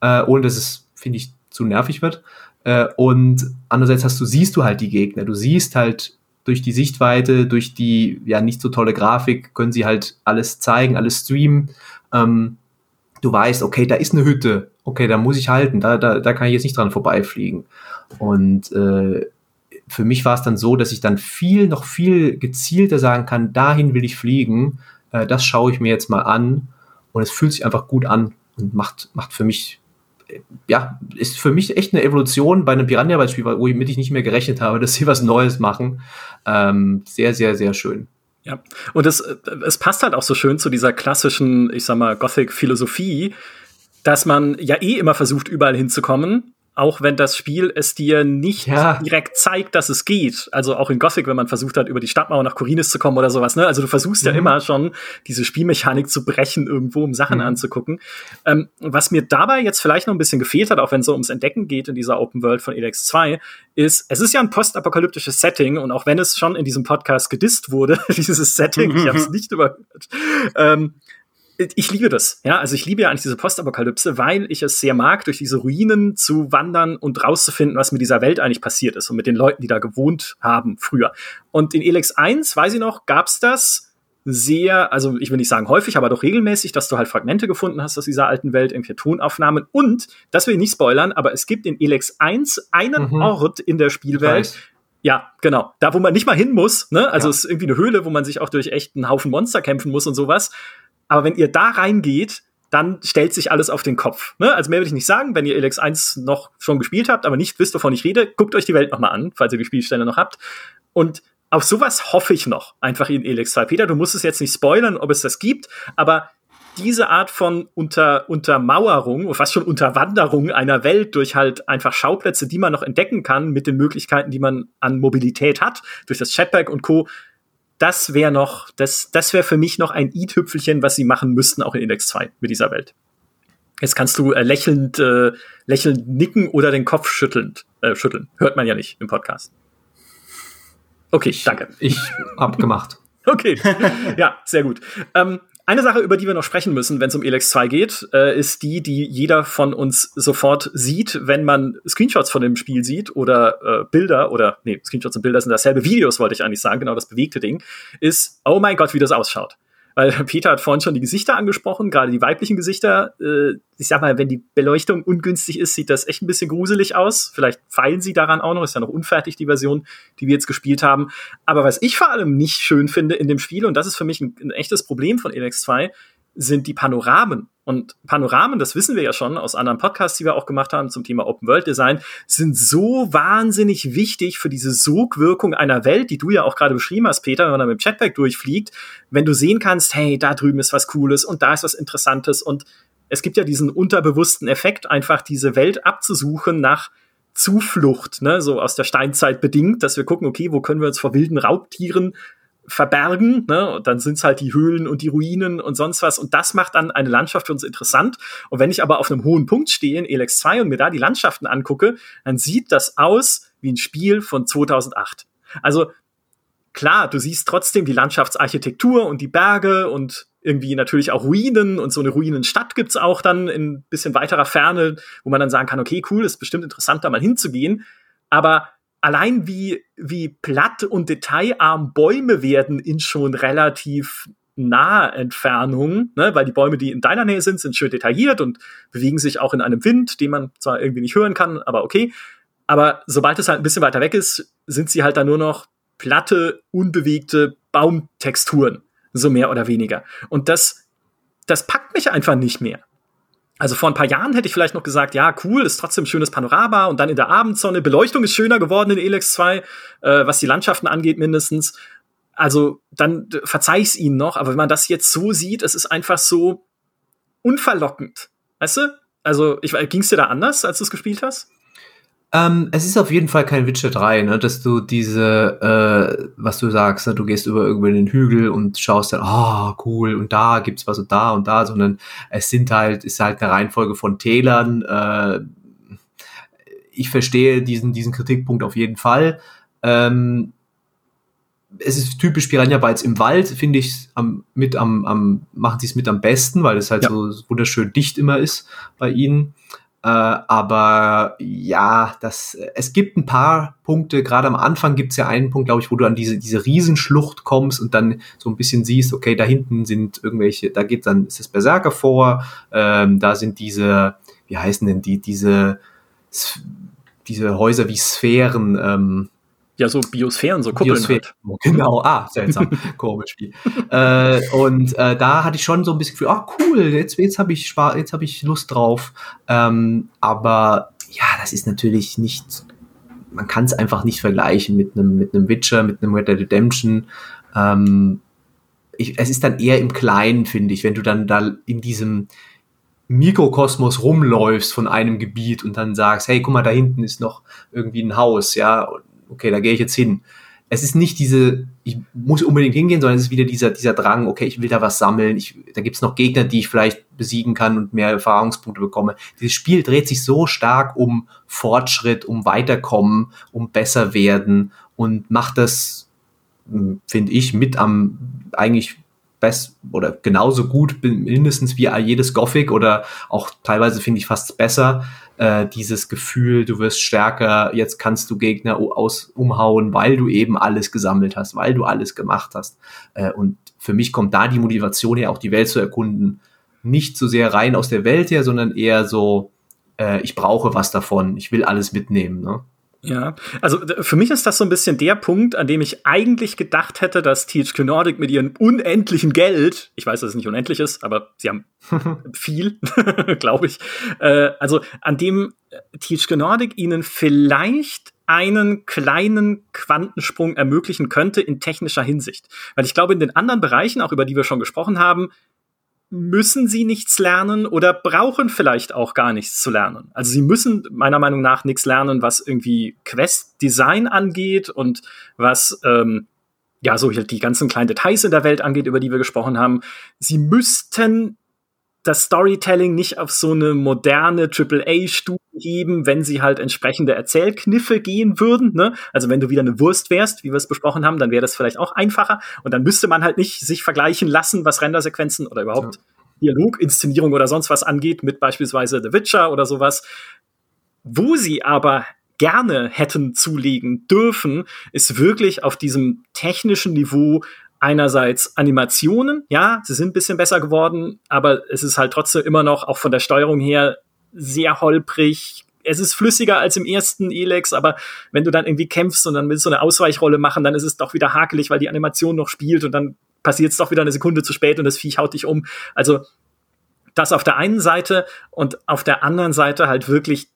äh, ohne dass es, finde ich, zu nervig wird. Äh, und andererseits hast du, siehst du halt die Gegner. Du siehst halt durch die Sichtweite, durch die ja nicht so tolle Grafik können sie halt alles zeigen, alles streamen. Ähm, du weißt, okay, da ist eine Hütte, okay, da muss ich halten, da, da, da kann ich jetzt nicht dran vorbeifliegen. Und äh, für mich war es dann so, dass ich dann viel, noch viel gezielter sagen kann, dahin will ich fliegen, äh, das schaue ich mir jetzt mal an und es fühlt sich einfach gut an und macht, macht für mich ja, ist für mich echt eine Evolution bei einem Piranha-Beispiel, womit ich nicht mehr gerechnet habe, dass sie was Neues machen. Ähm, sehr, sehr, sehr schön. Ja, und es, es passt halt auch so schön zu dieser klassischen, ich sag mal, Gothic-Philosophie, dass man ja eh immer versucht, überall hinzukommen auch wenn das Spiel es dir nicht ja. direkt zeigt, dass es geht. Also auch in Gothic, wenn man versucht hat, über die Stadtmauer nach Korinis zu kommen oder sowas. Ne? Also du versuchst mhm. ja immer schon, diese Spielmechanik zu brechen irgendwo, um Sachen mhm. anzugucken. Ähm, was mir dabei jetzt vielleicht noch ein bisschen gefehlt hat, auch wenn es so ums Entdecken geht in dieser Open World von Elex 2, ist, es ist ja ein postapokalyptisches Setting und auch wenn es schon in diesem Podcast gedisst wurde, dieses Setting, ich habe es nicht überhört, ähm, ich liebe das. Ja, also ich liebe ja eigentlich diese Postapokalypse, weil ich es sehr mag, durch diese Ruinen zu wandern und rauszufinden, was mit dieser Welt eigentlich passiert ist und mit den Leuten, die da gewohnt haben früher. Und in Elex 1, weiß ich noch, gab's das sehr, also ich will nicht sagen häufig, aber doch regelmäßig, dass du halt Fragmente gefunden hast aus dieser alten Welt, irgendwie Tonaufnahmen. Und, das will ich nicht spoilern, aber es gibt in Elex 1 einen mhm. Ort in der Spielwelt, ja, genau. Da, wo man nicht mal hin muss, ne? Also ja. es ist irgendwie eine Höhle, wo man sich auch durch echt einen Haufen Monster kämpfen muss und sowas. Aber wenn ihr da reingeht, dann stellt sich alles auf den Kopf. Ne? Also mehr will ich nicht sagen. Wenn ihr Elex 1 noch schon gespielt habt, aber nicht wisst, wovon ich rede, guckt euch die Welt nochmal an, falls ihr die Spielstelle noch habt. Und auf sowas hoffe ich noch, einfach in Elex 2. Peter, du musst es jetzt nicht spoilern, ob es das gibt, aber diese Art von Unter Untermauerung, fast schon Unterwanderung einer Welt durch halt einfach Schauplätze, die man noch entdecken kann mit den Möglichkeiten, die man an Mobilität hat, durch das Chatback und Co., das wäre noch, das, das wäre für mich noch ein i-Tüpfelchen, was sie machen müssten, auch in Index 2 mit dieser Welt. Jetzt kannst du äh, lächelnd, äh, lächelnd nicken oder den Kopf schüttelnd, äh, schütteln. Hört man ja nicht im Podcast. Okay, danke. Ich hab gemacht. okay, ja, sehr gut. Ähm, eine Sache, über die wir noch sprechen müssen, wenn es um Elex 2 geht, äh, ist die, die jeder von uns sofort sieht, wenn man Screenshots von dem Spiel sieht oder äh, Bilder oder nee, Screenshots und Bilder sind dasselbe, Videos wollte ich eigentlich sagen, genau das bewegte Ding, ist, oh mein Gott, wie das ausschaut. Weil Peter hat vorhin schon die Gesichter angesprochen, gerade die weiblichen Gesichter. Äh, ich sag mal, wenn die Beleuchtung ungünstig ist, sieht das echt ein bisschen gruselig aus. Vielleicht feilen sie daran auch noch, ist ja noch unfertig, die Version, die wir jetzt gespielt haben. Aber was ich vor allem nicht schön finde in dem Spiel, und das ist für mich ein, ein echtes Problem von Elex 2, sind die Panoramen. Und Panoramen, das wissen wir ja schon aus anderen Podcasts, die wir auch gemacht haben zum Thema Open World Design, sind so wahnsinnig wichtig für diese Sogwirkung einer Welt, die du ja auch gerade beschrieben hast, Peter, wenn man da mit dem Chatback durchfliegt, wenn du sehen kannst, hey, da drüben ist was Cooles und da ist was Interessantes und es gibt ja diesen unterbewussten Effekt, einfach diese Welt abzusuchen nach Zuflucht, ne, so aus der Steinzeit bedingt, dass wir gucken, okay, wo können wir uns vor wilden Raubtieren verbergen, ne? Und dann sind's halt die Höhlen und die Ruinen und sonst was. Und das macht dann eine Landschaft für uns interessant. Und wenn ich aber auf einem hohen Punkt stehe in Elex 2 und mir da die Landschaften angucke, dann sieht das aus wie ein Spiel von 2008. Also klar, du siehst trotzdem die Landschaftsarchitektur und die Berge und irgendwie natürlich auch Ruinen und so eine Ruinenstadt gibt's auch dann in bisschen weiterer Ferne, wo man dann sagen kann, okay, cool, ist bestimmt interessant, da mal hinzugehen. Aber allein wie, wie platt und detailarm Bäume werden in schon relativ nahe Entfernung, ne, weil die Bäume, die in deiner Nähe sind, sind schön detailliert und bewegen sich auch in einem Wind, den man zwar irgendwie nicht hören kann, aber okay. Aber sobald es halt ein bisschen weiter weg ist, sind sie halt dann nur noch platte, unbewegte Baumtexturen, so mehr oder weniger. Und das, das packt mich einfach nicht mehr. Also vor ein paar Jahren hätte ich vielleicht noch gesagt, ja, cool, ist trotzdem ein schönes Panorama und dann in der Abendsonne, Beleuchtung ist schöner geworden in Elex 2, äh, was die Landschaften angeht mindestens. Also dann verzeih ich's ihnen noch, aber wenn man das jetzt so sieht, es ist einfach so unverlockend. Weißt du? Also, ich, ging's dir da anders, als du es gespielt hast? Ähm, es ist auf jeden Fall kein Witcher 3, ne, dass du diese, äh, was du sagst, ne, du gehst über irgendwie den Hügel und schaust dann, ah, oh, cool, und da gibt's was und da und da, sondern es sind halt, ist halt eine Reihenfolge von Tälern. Äh, ich verstehe diesen, diesen Kritikpunkt auf jeden Fall. Ähm, es ist typisch Piranha Bytes im Wald, finde ich am, mit am, am, machen sie es mit am besten, weil es halt ja. so wunderschön dicht immer ist bei ihnen. Äh, aber ja, das, es gibt ein paar Punkte, gerade am Anfang gibt es ja einen Punkt, glaube ich, wo du an diese, diese Riesenschlucht kommst und dann so ein bisschen siehst, okay, da hinten sind irgendwelche, da geht dann, ist das Berserker vor, ähm, da sind diese, wie heißen denn die, diese, diese Häuser wie Sphären, ähm, ja, so Biosphären, so Kuppeln Biosphären. Halt. Genau, ah, seltsam, komisch. äh, und äh, da hatte ich schon so ein bisschen Gefühl, ah, cool, jetzt, jetzt habe ich Spaß, jetzt habe ich Lust drauf. Ähm, aber ja, das ist natürlich nicht, man kann es einfach nicht vergleichen mit einem mit einem Witcher, mit einem Red Dead Redemption. Ähm, ich, es ist dann eher im Kleinen, finde ich, wenn du dann da in diesem Mikrokosmos rumläufst von einem Gebiet und dann sagst, hey, guck mal, da hinten ist noch irgendwie ein Haus, ja, okay, da gehe ich jetzt hin. Es ist nicht diese, ich muss unbedingt hingehen, sondern es ist wieder dieser, dieser Drang, okay, ich will da was sammeln, ich, da gibt's noch Gegner, die ich vielleicht besiegen kann und mehr Erfahrungspunkte bekomme. Dieses Spiel dreht sich so stark um Fortschritt, um Weiterkommen, um besser werden und macht das, hm, finde ich, mit am eigentlich best oder genauso gut mindestens wie jedes Gothic oder auch teilweise finde ich fast besser äh, dieses Gefühl, du wirst stärker, jetzt kannst du Gegner aus umhauen, weil du eben alles gesammelt hast, weil du alles gemacht hast. Äh, und für mich kommt da die Motivation her, auch die Welt zu erkunden, nicht so sehr rein aus der Welt her, sondern eher so, äh, ich brauche was davon, ich will alles mitnehmen. Ne? Ja, also für mich ist das so ein bisschen der Punkt, an dem ich eigentlich gedacht hätte, dass THQ Nordic mit ihrem unendlichen Geld, ich weiß, dass es nicht unendlich ist, aber sie haben viel, glaube ich, äh, also an dem THQ Nordic ihnen vielleicht einen kleinen Quantensprung ermöglichen könnte in technischer Hinsicht. Weil ich glaube, in den anderen Bereichen, auch über die wir schon gesprochen haben, müssen sie nichts lernen oder brauchen vielleicht auch gar nichts zu lernen. Also sie müssen meiner Meinung nach nichts lernen, was irgendwie Quest-Design angeht und was ähm, ja so die ganzen kleinen Details in der Welt angeht, über die wir gesprochen haben. Sie müssten das Storytelling nicht auf so eine moderne AAA-Stufe heben, wenn sie halt entsprechende Erzählkniffe gehen würden. Ne? Also wenn du wieder eine Wurst wärst, wie wir es besprochen haben, dann wäre das vielleicht auch einfacher. Und dann müsste man halt nicht sich vergleichen lassen, was Rendersequenzen oder überhaupt ja. Dialoginszenierung oder sonst was angeht, mit beispielsweise The Witcher oder sowas. Wo sie aber gerne hätten zulegen dürfen, ist wirklich auf diesem technischen Niveau einerseits Animationen, ja, sie sind ein bisschen besser geworden, aber es ist halt trotzdem immer noch auch von der Steuerung her sehr holprig. Es ist flüssiger als im ersten Elex, aber wenn du dann irgendwie kämpfst und dann willst du eine Ausweichrolle machen, dann ist es doch wieder hakelig, weil die Animation noch spielt und dann passiert es doch wieder eine Sekunde zu spät und das Viech haut dich um. Also das auf der einen Seite und auf der anderen Seite halt wirklich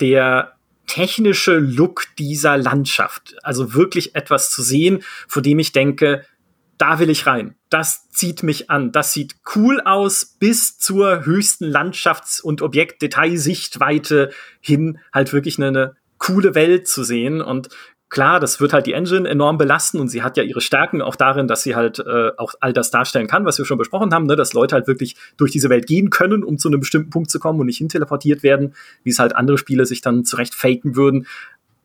der technische Look dieser Landschaft. Also wirklich etwas zu sehen, vor dem ich denke, da will ich rein. Das zieht mich an. Das sieht cool aus bis zur höchsten Landschafts- und Objektdetailsichtweite hin, halt wirklich eine, eine coole Welt zu sehen. Und klar, das wird halt die Engine enorm belasten und sie hat ja ihre Stärken auch darin, dass sie halt äh, auch all das darstellen kann, was wir schon besprochen haben, ne? dass Leute halt wirklich durch diese Welt gehen können, um zu einem bestimmten Punkt zu kommen und nicht hinteleportiert werden, wie es halt andere Spiele sich dann zurecht faken würden.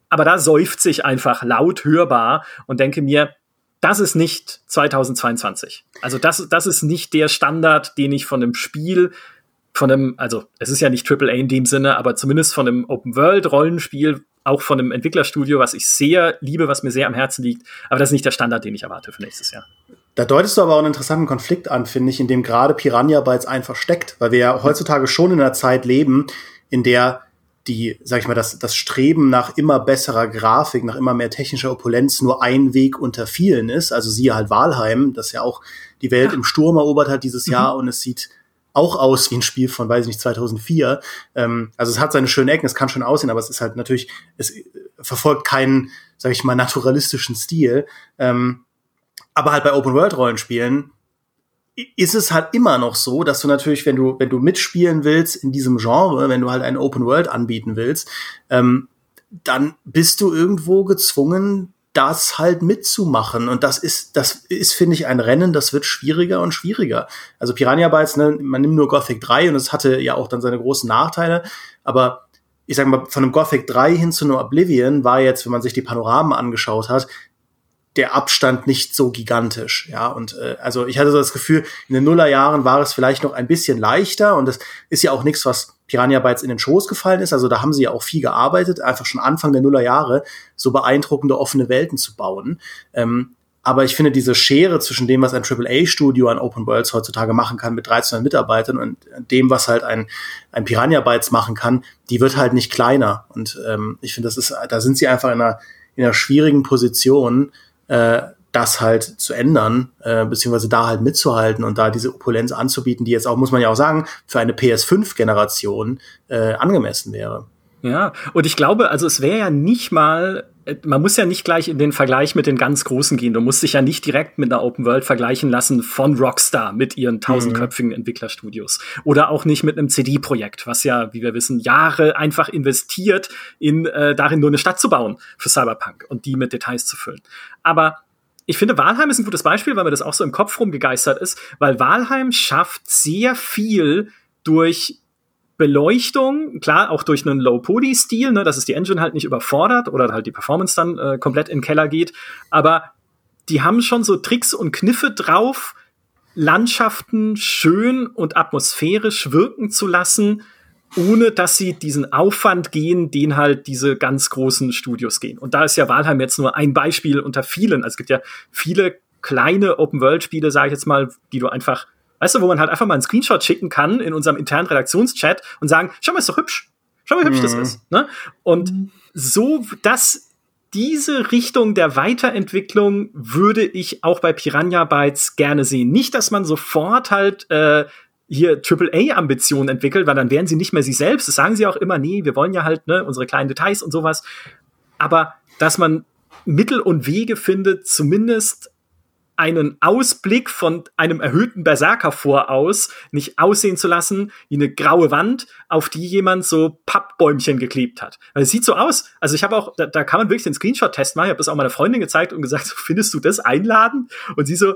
Aber da seufzt sich einfach laut hörbar und denke mir, das ist nicht 2022. Also das, das ist nicht der Standard, den ich von einem Spiel, von einem, also es ist ja nicht AAA in dem Sinne, aber zumindest von einem Open-World-Rollenspiel, auch von einem Entwicklerstudio, was ich sehr liebe, was mir sehr am Herzen liegt. Aber das ist nicht der Standard, den ich erwarte für nächstes Jahr. Da deutest du aber auch einen interessanten Konflikt an, finde ich, in dem gerade Piranha Bytes einfach steckt, weil wir ja heutzutage schon in einer Zeit leben, in der die, sag ich mal, das, das Streben nach immer besserer Grafik, nach immer mehr technischer Opulenz nur ein Weg unter vielen ist. Also siehe halt Walheim, das ja auch die Welt ja. im Sturm erobert hat dieses mhm. Jahr und es sieht auch aus wie ein Spiel von, weiß ich nicht, 2004. Ähm, also es hat seine schönen Ecken, es kann schön aussehen, aber es ist halt natürlich, es verfolgt keinen, sag ich mal, naturalistischen Stil. Ähm, aber halt bei Open-World-Rollenspielen ist es halt immer noch so, dass du natürlich, wenn du, wenn du mitspielen willst in diesem Genre, wenn du halt ein Open World anbieten willst, ähm, dann bist du irgendwo gezwungen, das halt mitzumachen. Und das ist, das ist, finde ich, ein Rennen, das wird schwieriger und schwieriger. Also Piranha Bytes, ne, man nimmt nur Gothic 3 und es hatte ja auch dann seine großen Nachteile, aber ich sag mal, von einem Gothic 3 hin zu einem Oblivion war jetzt, wenn man sich die Panoramen angeschaut hat, der Abstand nicht so gigantisch. Ja, und äh, also ich hatte so das Gefühl, in den Nullerjahren war es vielleicht noch ein bisschen leichter und das ist ja auch nichts, was Piranha Bytes in den Schoß gefallen ist. Also da haben sie ja auch viel gearbeitet, einfach schon Anfang der Nullerjahre so beeindruckende offene Welten zu bauen. Ähm, aber ich finde diese Schere zwischen dem, was ein AAA-Studio an Open Worlds heutzutage machen kann mit 13 Mitarbeitern und dem, was halt ein, ein Piranha Bytes machen kann, die wird halt nicht kleiner. Und ähm, ich finde, das ist, da sind sie einfach in einer, in einer schwierigen Position, äh, das halt zu ändern, äh, beziehungsweise da halt mitzuhalten und da diese Opulenz anzubieten, die jetzt auch, muss man ja auch sagen, für eine PS5-Generation äh, angemessen wäre. Ja, und ich glaube, also es wäre ja nicht mal, man muss ja nicht gleich in den Vergleich mit den ganz Großen gehen. Du musst dich ja nicht direkt mit einer Open World vergleichen lassen von Rockstar mit ihren tausendköpfigen mhm. Entwicklerstudios. Oder auch nicht mit einem CD-Projekt, was ja, wie wir wissen, Jahre einfach investiert, in äh, darin nur eine Stadt zu bauen für Cyberpunk und die mit Details zu füllen. Aber ich finde, Walheim ist ein gutes Beispiel, weil mir das auch so im Kopf rumgegeistert ist, weil Walheim schafft sehr viel durch Beleuchtung, klar, auch durch einen Low-Poly-Stil, ne, dass es die Engine halt nicht überfordert oder halt die Performance dann äh, komplett in den Keller geht. Aber die haben schon so Tricks und Kniffe drauf, Landschaften schön und atmosphärisch wirken zu lassen, ohne dass sie diesen Aufwand gehen, den halt diese ganz großen Studios gehen. Und da ist ja Valheim jetzt nur ein Beispiel unter vielen. Also es gibt ja viele kleine Open-World-Spiele, sage ich jetzt mal, die du einfach, weißt du, wo man halt einfach mal einen Screenshot schicken kann in unserem internen Redaktionschat und sagen, schau mal, ist doch hübsch. Schau mal, wie hübsch mhm. das ist. Ne? Und so, dass diese Richtung der Weiterentwicklung würde ich auch bei Piranha Bytes gerne sehen. Nicht, dass man sofort halt äh, hier AAA-Ambitionen entwickelt, weil dann wären sie nicht mehr sie selbst. Das sagen sie auch immer, nee, wir wollen ja halt ne, unsere kleinen Details und sowas. Aber dass man Mittel und Wege findet, zumindest einen Ausblick von einem erhöhten Berserker voraus nicht aussehen zu lassen wie eine graue Wand, auf die jemand so Pappbäumchen geklebt hat. Es sieht so aus. Also ich habe auch, da, da, kann man wirklich den Screenshot-Test machen. Ich habe das auch meiner Freundin gezeigt und gesagt, findest du das einladen? Und sie so,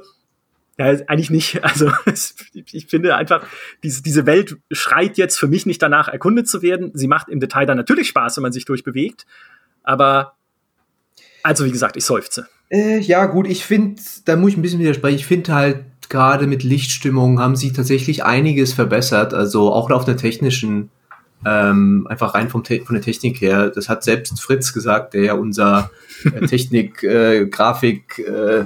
ja, eigentlich nicht. Also ich finde einfach, diese, diese Welt schreit jetzt für mich nicht danach, erkundet zu werden. Sie macht im Detail dann natürlich Spaß, wenn man sich durchbewegt. Aber also wie gesagt, ich seufze. Äh, ja, gut, ich finde, da muss ich ein bisschen widersprechen. Ich finde halt, gerade mit Lichtstimmung haben sie tatsächlich einiges verbessert. Also auch auf der technischen, ähm, einfach rein vom Te von der Technik her. Das hat selbst Fritz gesagt, der ja unser äh, Technik, äh, Grafik, äh,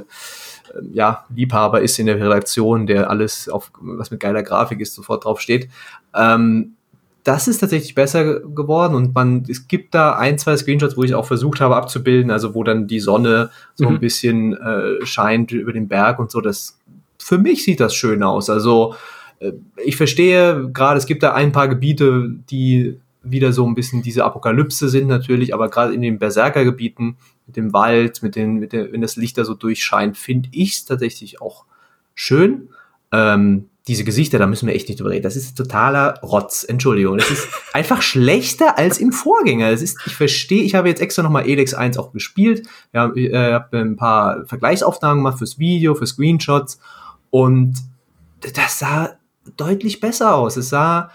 ja, Liebhaber ist in der Redaktion, der alles auf, was mit geiler Grafik ist, sofort drauf steht. Ähm, das ist tatsächlich besser geworden und man, es gibt da ein, zwei Screenshots, wo ich auch versucht habe abzubilden, also wo dann die Sonne so mhm. ein bisschen äh, scheint über den Berg und so, das für mich sieht das schön aus. Also äh, ich verstehe gerade, es gibt da ein paar Gebiete, die wieder so ein bisschen diese Apokalypse sind natürlich, aber gerade in den Berserkergebieten mit dem Wald, mit den, mit der, wenn das Licht da so durchscheint, finde ich es tatsächlich auch schön. Ähm, diese Gesichter, da müssen wir echt nicht drüber reden. Das ist totaler Rotz. Entschuldigung. Das ist einfach schlechter als im Vorgänger. Das ist, ich verstehe, ich habe jetzt extra nochmal Elex 1 auch gespielt. Ja, ich äh, habe ein paar Vergleichsaufnahmen gemacht fürs Video, für Screenshots. Und das sah deutlich besser aus. Es sah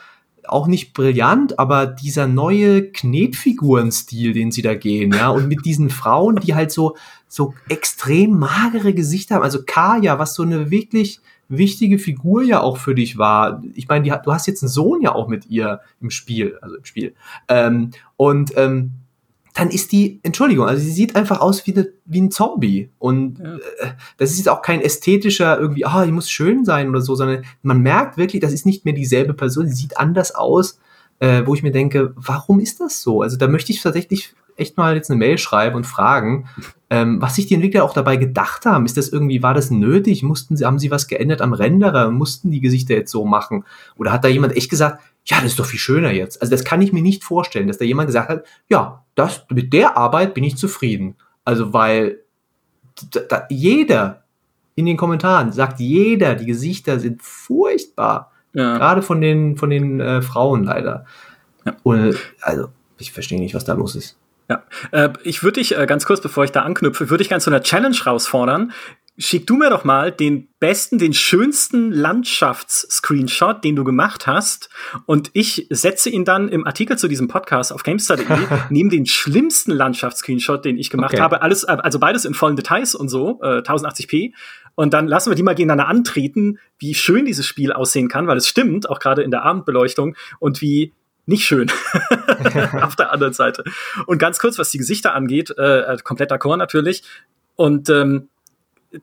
auch nicht brillant, aber dieser neue Knetfigurenstil, den sie da gehen, ja, und mit diesen Frauen, die halt so, so extrem magere Gesichter haben, also Kaya, was so eine wirklich wichtige Figur ja auch für dich war. Ich meine, du hast jetzt einen Sohn ja auch mit ihr im Spiel, also im Spiel. Ähm, und ähm, dann ist die, Entschuldigung, also sie sieht einfach aus wie, eine, wie ein Zombie. Und ja. äh, das ist auch kein ästhetischer irgendwie, ah, die muss schön sein oder so, sondern man merkt wirklich, das ist nicht mehr dieselbe Person, sie sieht anders aus, äh, wo ich mir denke, warum ist das so? Also da möchte ich tatsächlich echt mal jetzt eine Mail schreiben und fragen, ähm, was sich die Entwickler auch dabei gedacht haben. Ist das irgendwie, war das nötig? Mussten sie, haben sie was geändert am Renderer? Mussten die Gesichter jetzt so machen? Oder hat da jemand echt gesagt, ja, das ist doch viel schöner jetzt. Also das kann ich mir nicht vorstellen, dass da jemand gesagt hat, ja, das, mit der Arbeit bin ich zufrieden. Also weil da, da, jeder in den Kommentaren sagt jeder, die Gesichter sind furchtbar. Ja. Gerade von den, von den äh, Frauen leider. Ja. Und, also, ich verstehe nicht, was da los ist. Ja, äh, ich würde dich äh, ganz kurz, bevor ich da anknüpfe, würde ich ganz zu einer Challenge rausfordern. Schick du mir doch mal den besten, den schönsten Landschafts-Screenshot, den du gemacht hast. Und ich setze ihn dann im Artikel zu diesem Podcast auf GameStar.de neben den schlimmsten Landschafts-Screenshot, den ich gemacht okay. habe. Alles, äh, also beides in vollen Details und so, äh, 1080p. Und dann lassen wir die mal gegeneinander antreten, wie schön dieses Spiel aussehen kann, weil es stimmt, auch gerade in der Abendbeleuchtung, und wie nicht schön auf der anderen Seite. Und ganz kurz, was die Gesichter angeht, äh, komplett d'accord natürlich. Und ähm,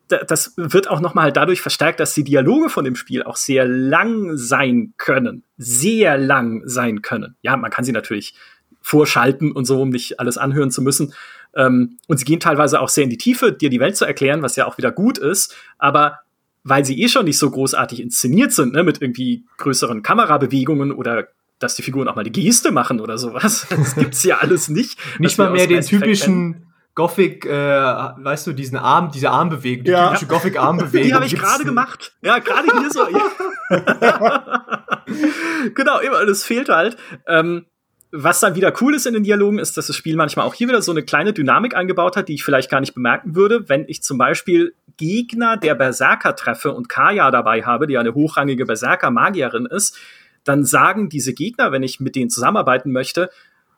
das wird auch nochmal halt dadurch verstärkt, dass die Dialoge von dem Spiel auch sehr lang sein können. Sehr lang sein können. Ja, man kann sie natürlich vorschalten und so, um nicht alles anhören zu müssen. Ähm, und sie gehen teilweise auch sehr in die Tiefe, dir die Welt zu erklären, was ja auch wieder gut ist. Aber weil sie eh schon nicht so großartig inszeniert sind, ne, mit irgendwie größeren Kamerabewegungen oder dass die Figuren auch mal die Geste machen oder sowas. Das gibt's ja alles nicht. nicht mal mehr den typischen Gothic, äh, weißt du, diesen Arm, diese Armbewegung, die ja. typische Gothic-Armbewegung. Die habe ich gerade gemacht. Ja, gerade hier so. genau, immer, das fehlt halt. Ähm, was dann wieder cool ist in den Dialogen, ist, dass das Spiel manchmal auch hier wieder so eine kleine Dynamik eingebaut hat, die ich vielleicht gar nicht bemerken würde, wenn ich zum Beispiel Gegner der Berserker treffe und Kaya dabei habe, die eine hochrangige Berserker-Magierin ist, dann sagen diese Gegner, wenn ich mit denen zusammenarbeiten möchte,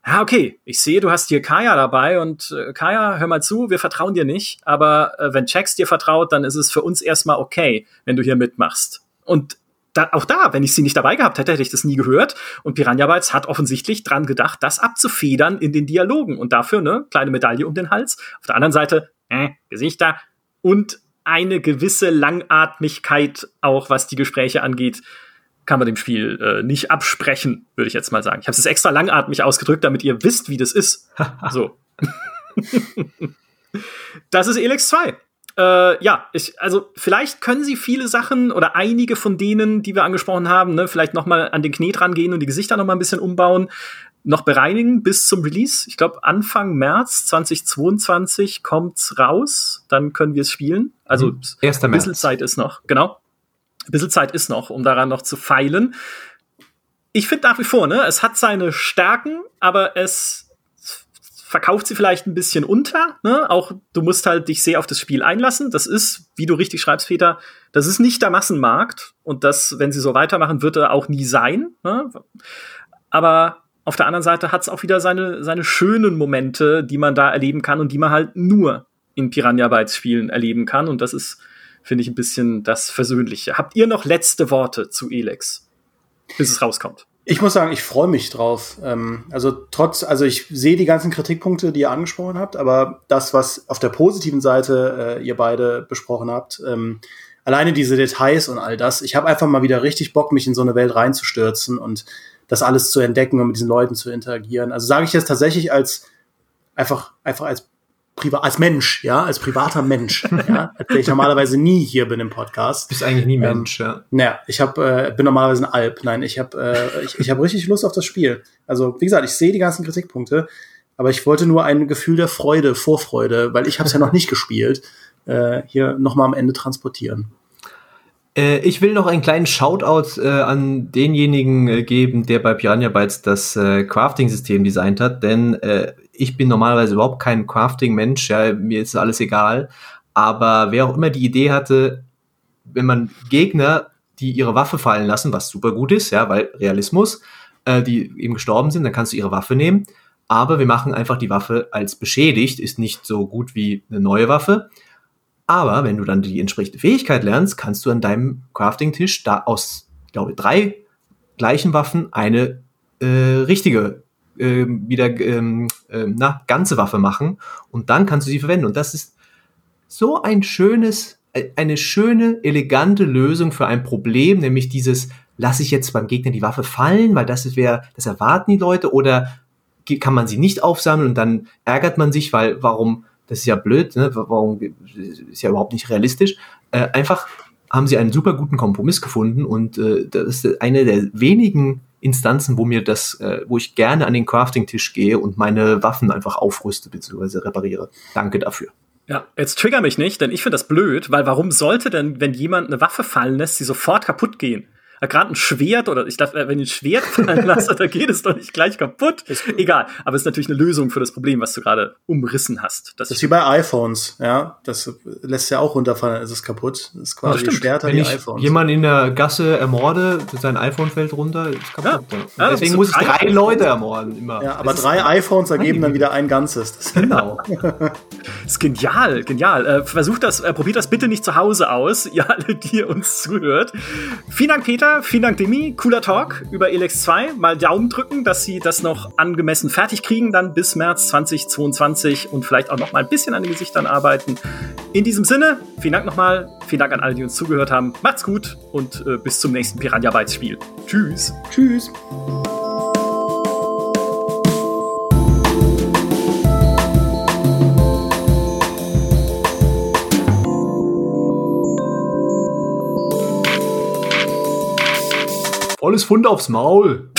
ja, okay, ich sehe, du hast hier Kaya dabei und äh, Kaya, hör mal zu, wir vertrauen dir nicht, aber äh, wenn Jax dir vertraut, dann ist es für uns erstmal okay, wenn du hier mitmachst. Und da, auch da, wenn ich sie nicht dabei gehabt hätte, hätte ich das nie gehört. Und Piranha Bytes hat offensichtlich dran gedacht, das abzufedern in den Dialogen. Und dafür, ne, kleine Medaille um den Hals. Auf der anderen Seite, äh, Gesichter und eine gewisse Langatmigkeit auch, was die Gespräche angeht, kann man dem Spiel äh, nicht absprechen, würde ich jetzt mal sagen. Ich habe es extra langatmig ausgedrückt, damit ihr wisst, wie das ist. so. das ist Elex 2. Äh, ja, ich, also vielleicht können sie viele Sachen oder einige von denen, die wir angesprochen haben, ne, vielleicht noch mal an den Knet rangehen und die Gesichter noch mal ein bisschen umbauen, noch bereinigen bis zum Release. Ich glaube Anfang März 2022 kommt's raus, dann können wir es spielen. Also mhm. ein bisschen Zeit ist noch, genau. Ein bisschen Zeit ist noch, um daran noch zu feilen. Ich finde nach wie vor, ne, es hat seine Stärken, aber es verkauft sie vielleicht ein bisschen unter. Ne? Auch du musst halt dich sehr auf das Spiel einlassen. Das ist, wie du richtig schreibst, Peter, das ist nicht der Massenmarkt. Und das, wenn sie so weitermachen, wird er auch nie sein. Ne? Aber auf der anderen Seite hat es auch wieder seine, seine schönen Momente, die man da erleben kann und die man halt nur in Piranha Bytes Spielen erleben kann. Und das ist finde ich ein bisschen das Versöhnliche. Habt ihr noch letzte Worte zu Elex, bis es rauskommt? Ich muss sagen, ich freue mich drauf. Ähm, also trotz, also ich sehe die ganzen Kritikpunkte, die ihr angesprochen habt, aber das, was auf der positiven Seite äh, ihr beide besprochen habt, ähm, alleine diese Details und all das, ich habe einfach mal wieder richtig Bock, mich in so eine Welt reinzustürzen und das alles zu entdecken und mit diesen Leuten zu interagieren. Also sage ich jetzt tatsächlich als einfach einfach als privat, als Mensch, ja, als privater Mensch, ja, der ich normalerweise nie hier bin im Podcast. Bist eigentlich nie Mensch, ähm, ja. Naja, ich hab, äh, bin normalerweise ein Alp. Nein, ich habe äh, ich, ich hab richtig Lust auf das Spiel. Also, wie gesagt, ich sehe die ganzen Kritikpunkte, aber ich wollte nur ein Gefühl der Freude, Vorfreude, weil ich habe es ja noch nicht gespielt, äh, hier nochmal am Ende transportieren. Äh, ich will noch einen kleinen Shoutout äh, an denjenigen äh, geben, der bei Piranha Bytes das äh, Crafting-System designt hat, denn äh, ich bin normalerweise überhaupt kein Crafting-Mensch, ja, mir ist alles egal. Aber wer auch immer die Idee hatte, wenn man Gegner, die ihre Waffe fallen lassen, was super gut ist, ja, weil Realismus, äh, die eben gestorben sind, dann kannst du ihre Waffe nehmen. Aber wir machen einfach die Waffe als beschädigt, ist nicht so gut wie eine neue Waffe. Aber wenn du dann die entsprechende Fähigkeit lernst, kannst du an deinem Crafting-Tisch da aus, glaube ich, drei gleichen Waffen eine äh, richtige äh, wieder ähm, äh, na, ganze Waffe machen und dann kannst du sie verwenden. Und das ist so ein schönes, äh, eine schöne, elegante Lösung für ein Problem, nämlich dieses, lasse ich jetzt beim Gegner die Waffe fallen, weil das wäre, das erwarten die Leute, oder kann man sie nicht aufsammeln und dann ärgert man sich, weil warum, das ist ja blöd, ne? warum ist ja überhaupt nicht realistisch. Äh, einfach haben sie einen super guten Kompromiss gefunden und äh, das ist eine der wenigen Instanzen, wo mir das, äh, wo ich gerne an den Crafting-Tisch gehe und meine Waffen einfach aufrüste bzw. repariere. Danke dafür. Ja, jetzt trigger mich nicht, denn ich finde das blöd, weil warum sollte denn, wenn jemand eine Waffe fallen lässt, sie sofort kaputt gehen? Gerade ein Schwert oder ich dachte, wenn ich ein Schwert fallen lasse, dann geht es doch nicht gleich kaputt. Egal, aber es ist natürlich eine Lösung für das Problem, was du gerade umrissen hast. Das, das ist wie bei iPhones, ja. Das lässt ja auch runterfallen, ist es kaputt. Das ist quasi Schwerter wenn wie ich iPhones. Jemand in der Gasse ermorde, sein iPhone fällt runter, ist kaputt. Ja. Ja. Deswegen muss ich drei, Leute ermorden immer. Ja, aber das drei iPhones ergeben dann wieder ein ganzes. Das genau. das ist genial, genial. Äh, versucht das, äh, probiert das bitte nicht zu Hause aus, ihr alle, die uns zuhört. Vielen Dank, Peter vielen Dank, Demi. Cooler Talk über Elex 2. Mal Daumen drücken, dass sie das noch angemessen fertig kriegen, dann bis März 2022 und vielleicht auch noch mal ein bisschen an den Gesichtern arbeiten. In diesem Sinne, vielen Dank nochmal. Vielen Dank an alle, die uns zugehört haben. Macht's gut und äh, bis zum nächsten Piranha Bytes Spiel. Tschüss. Tschüss. Volles Fund aufs Maul.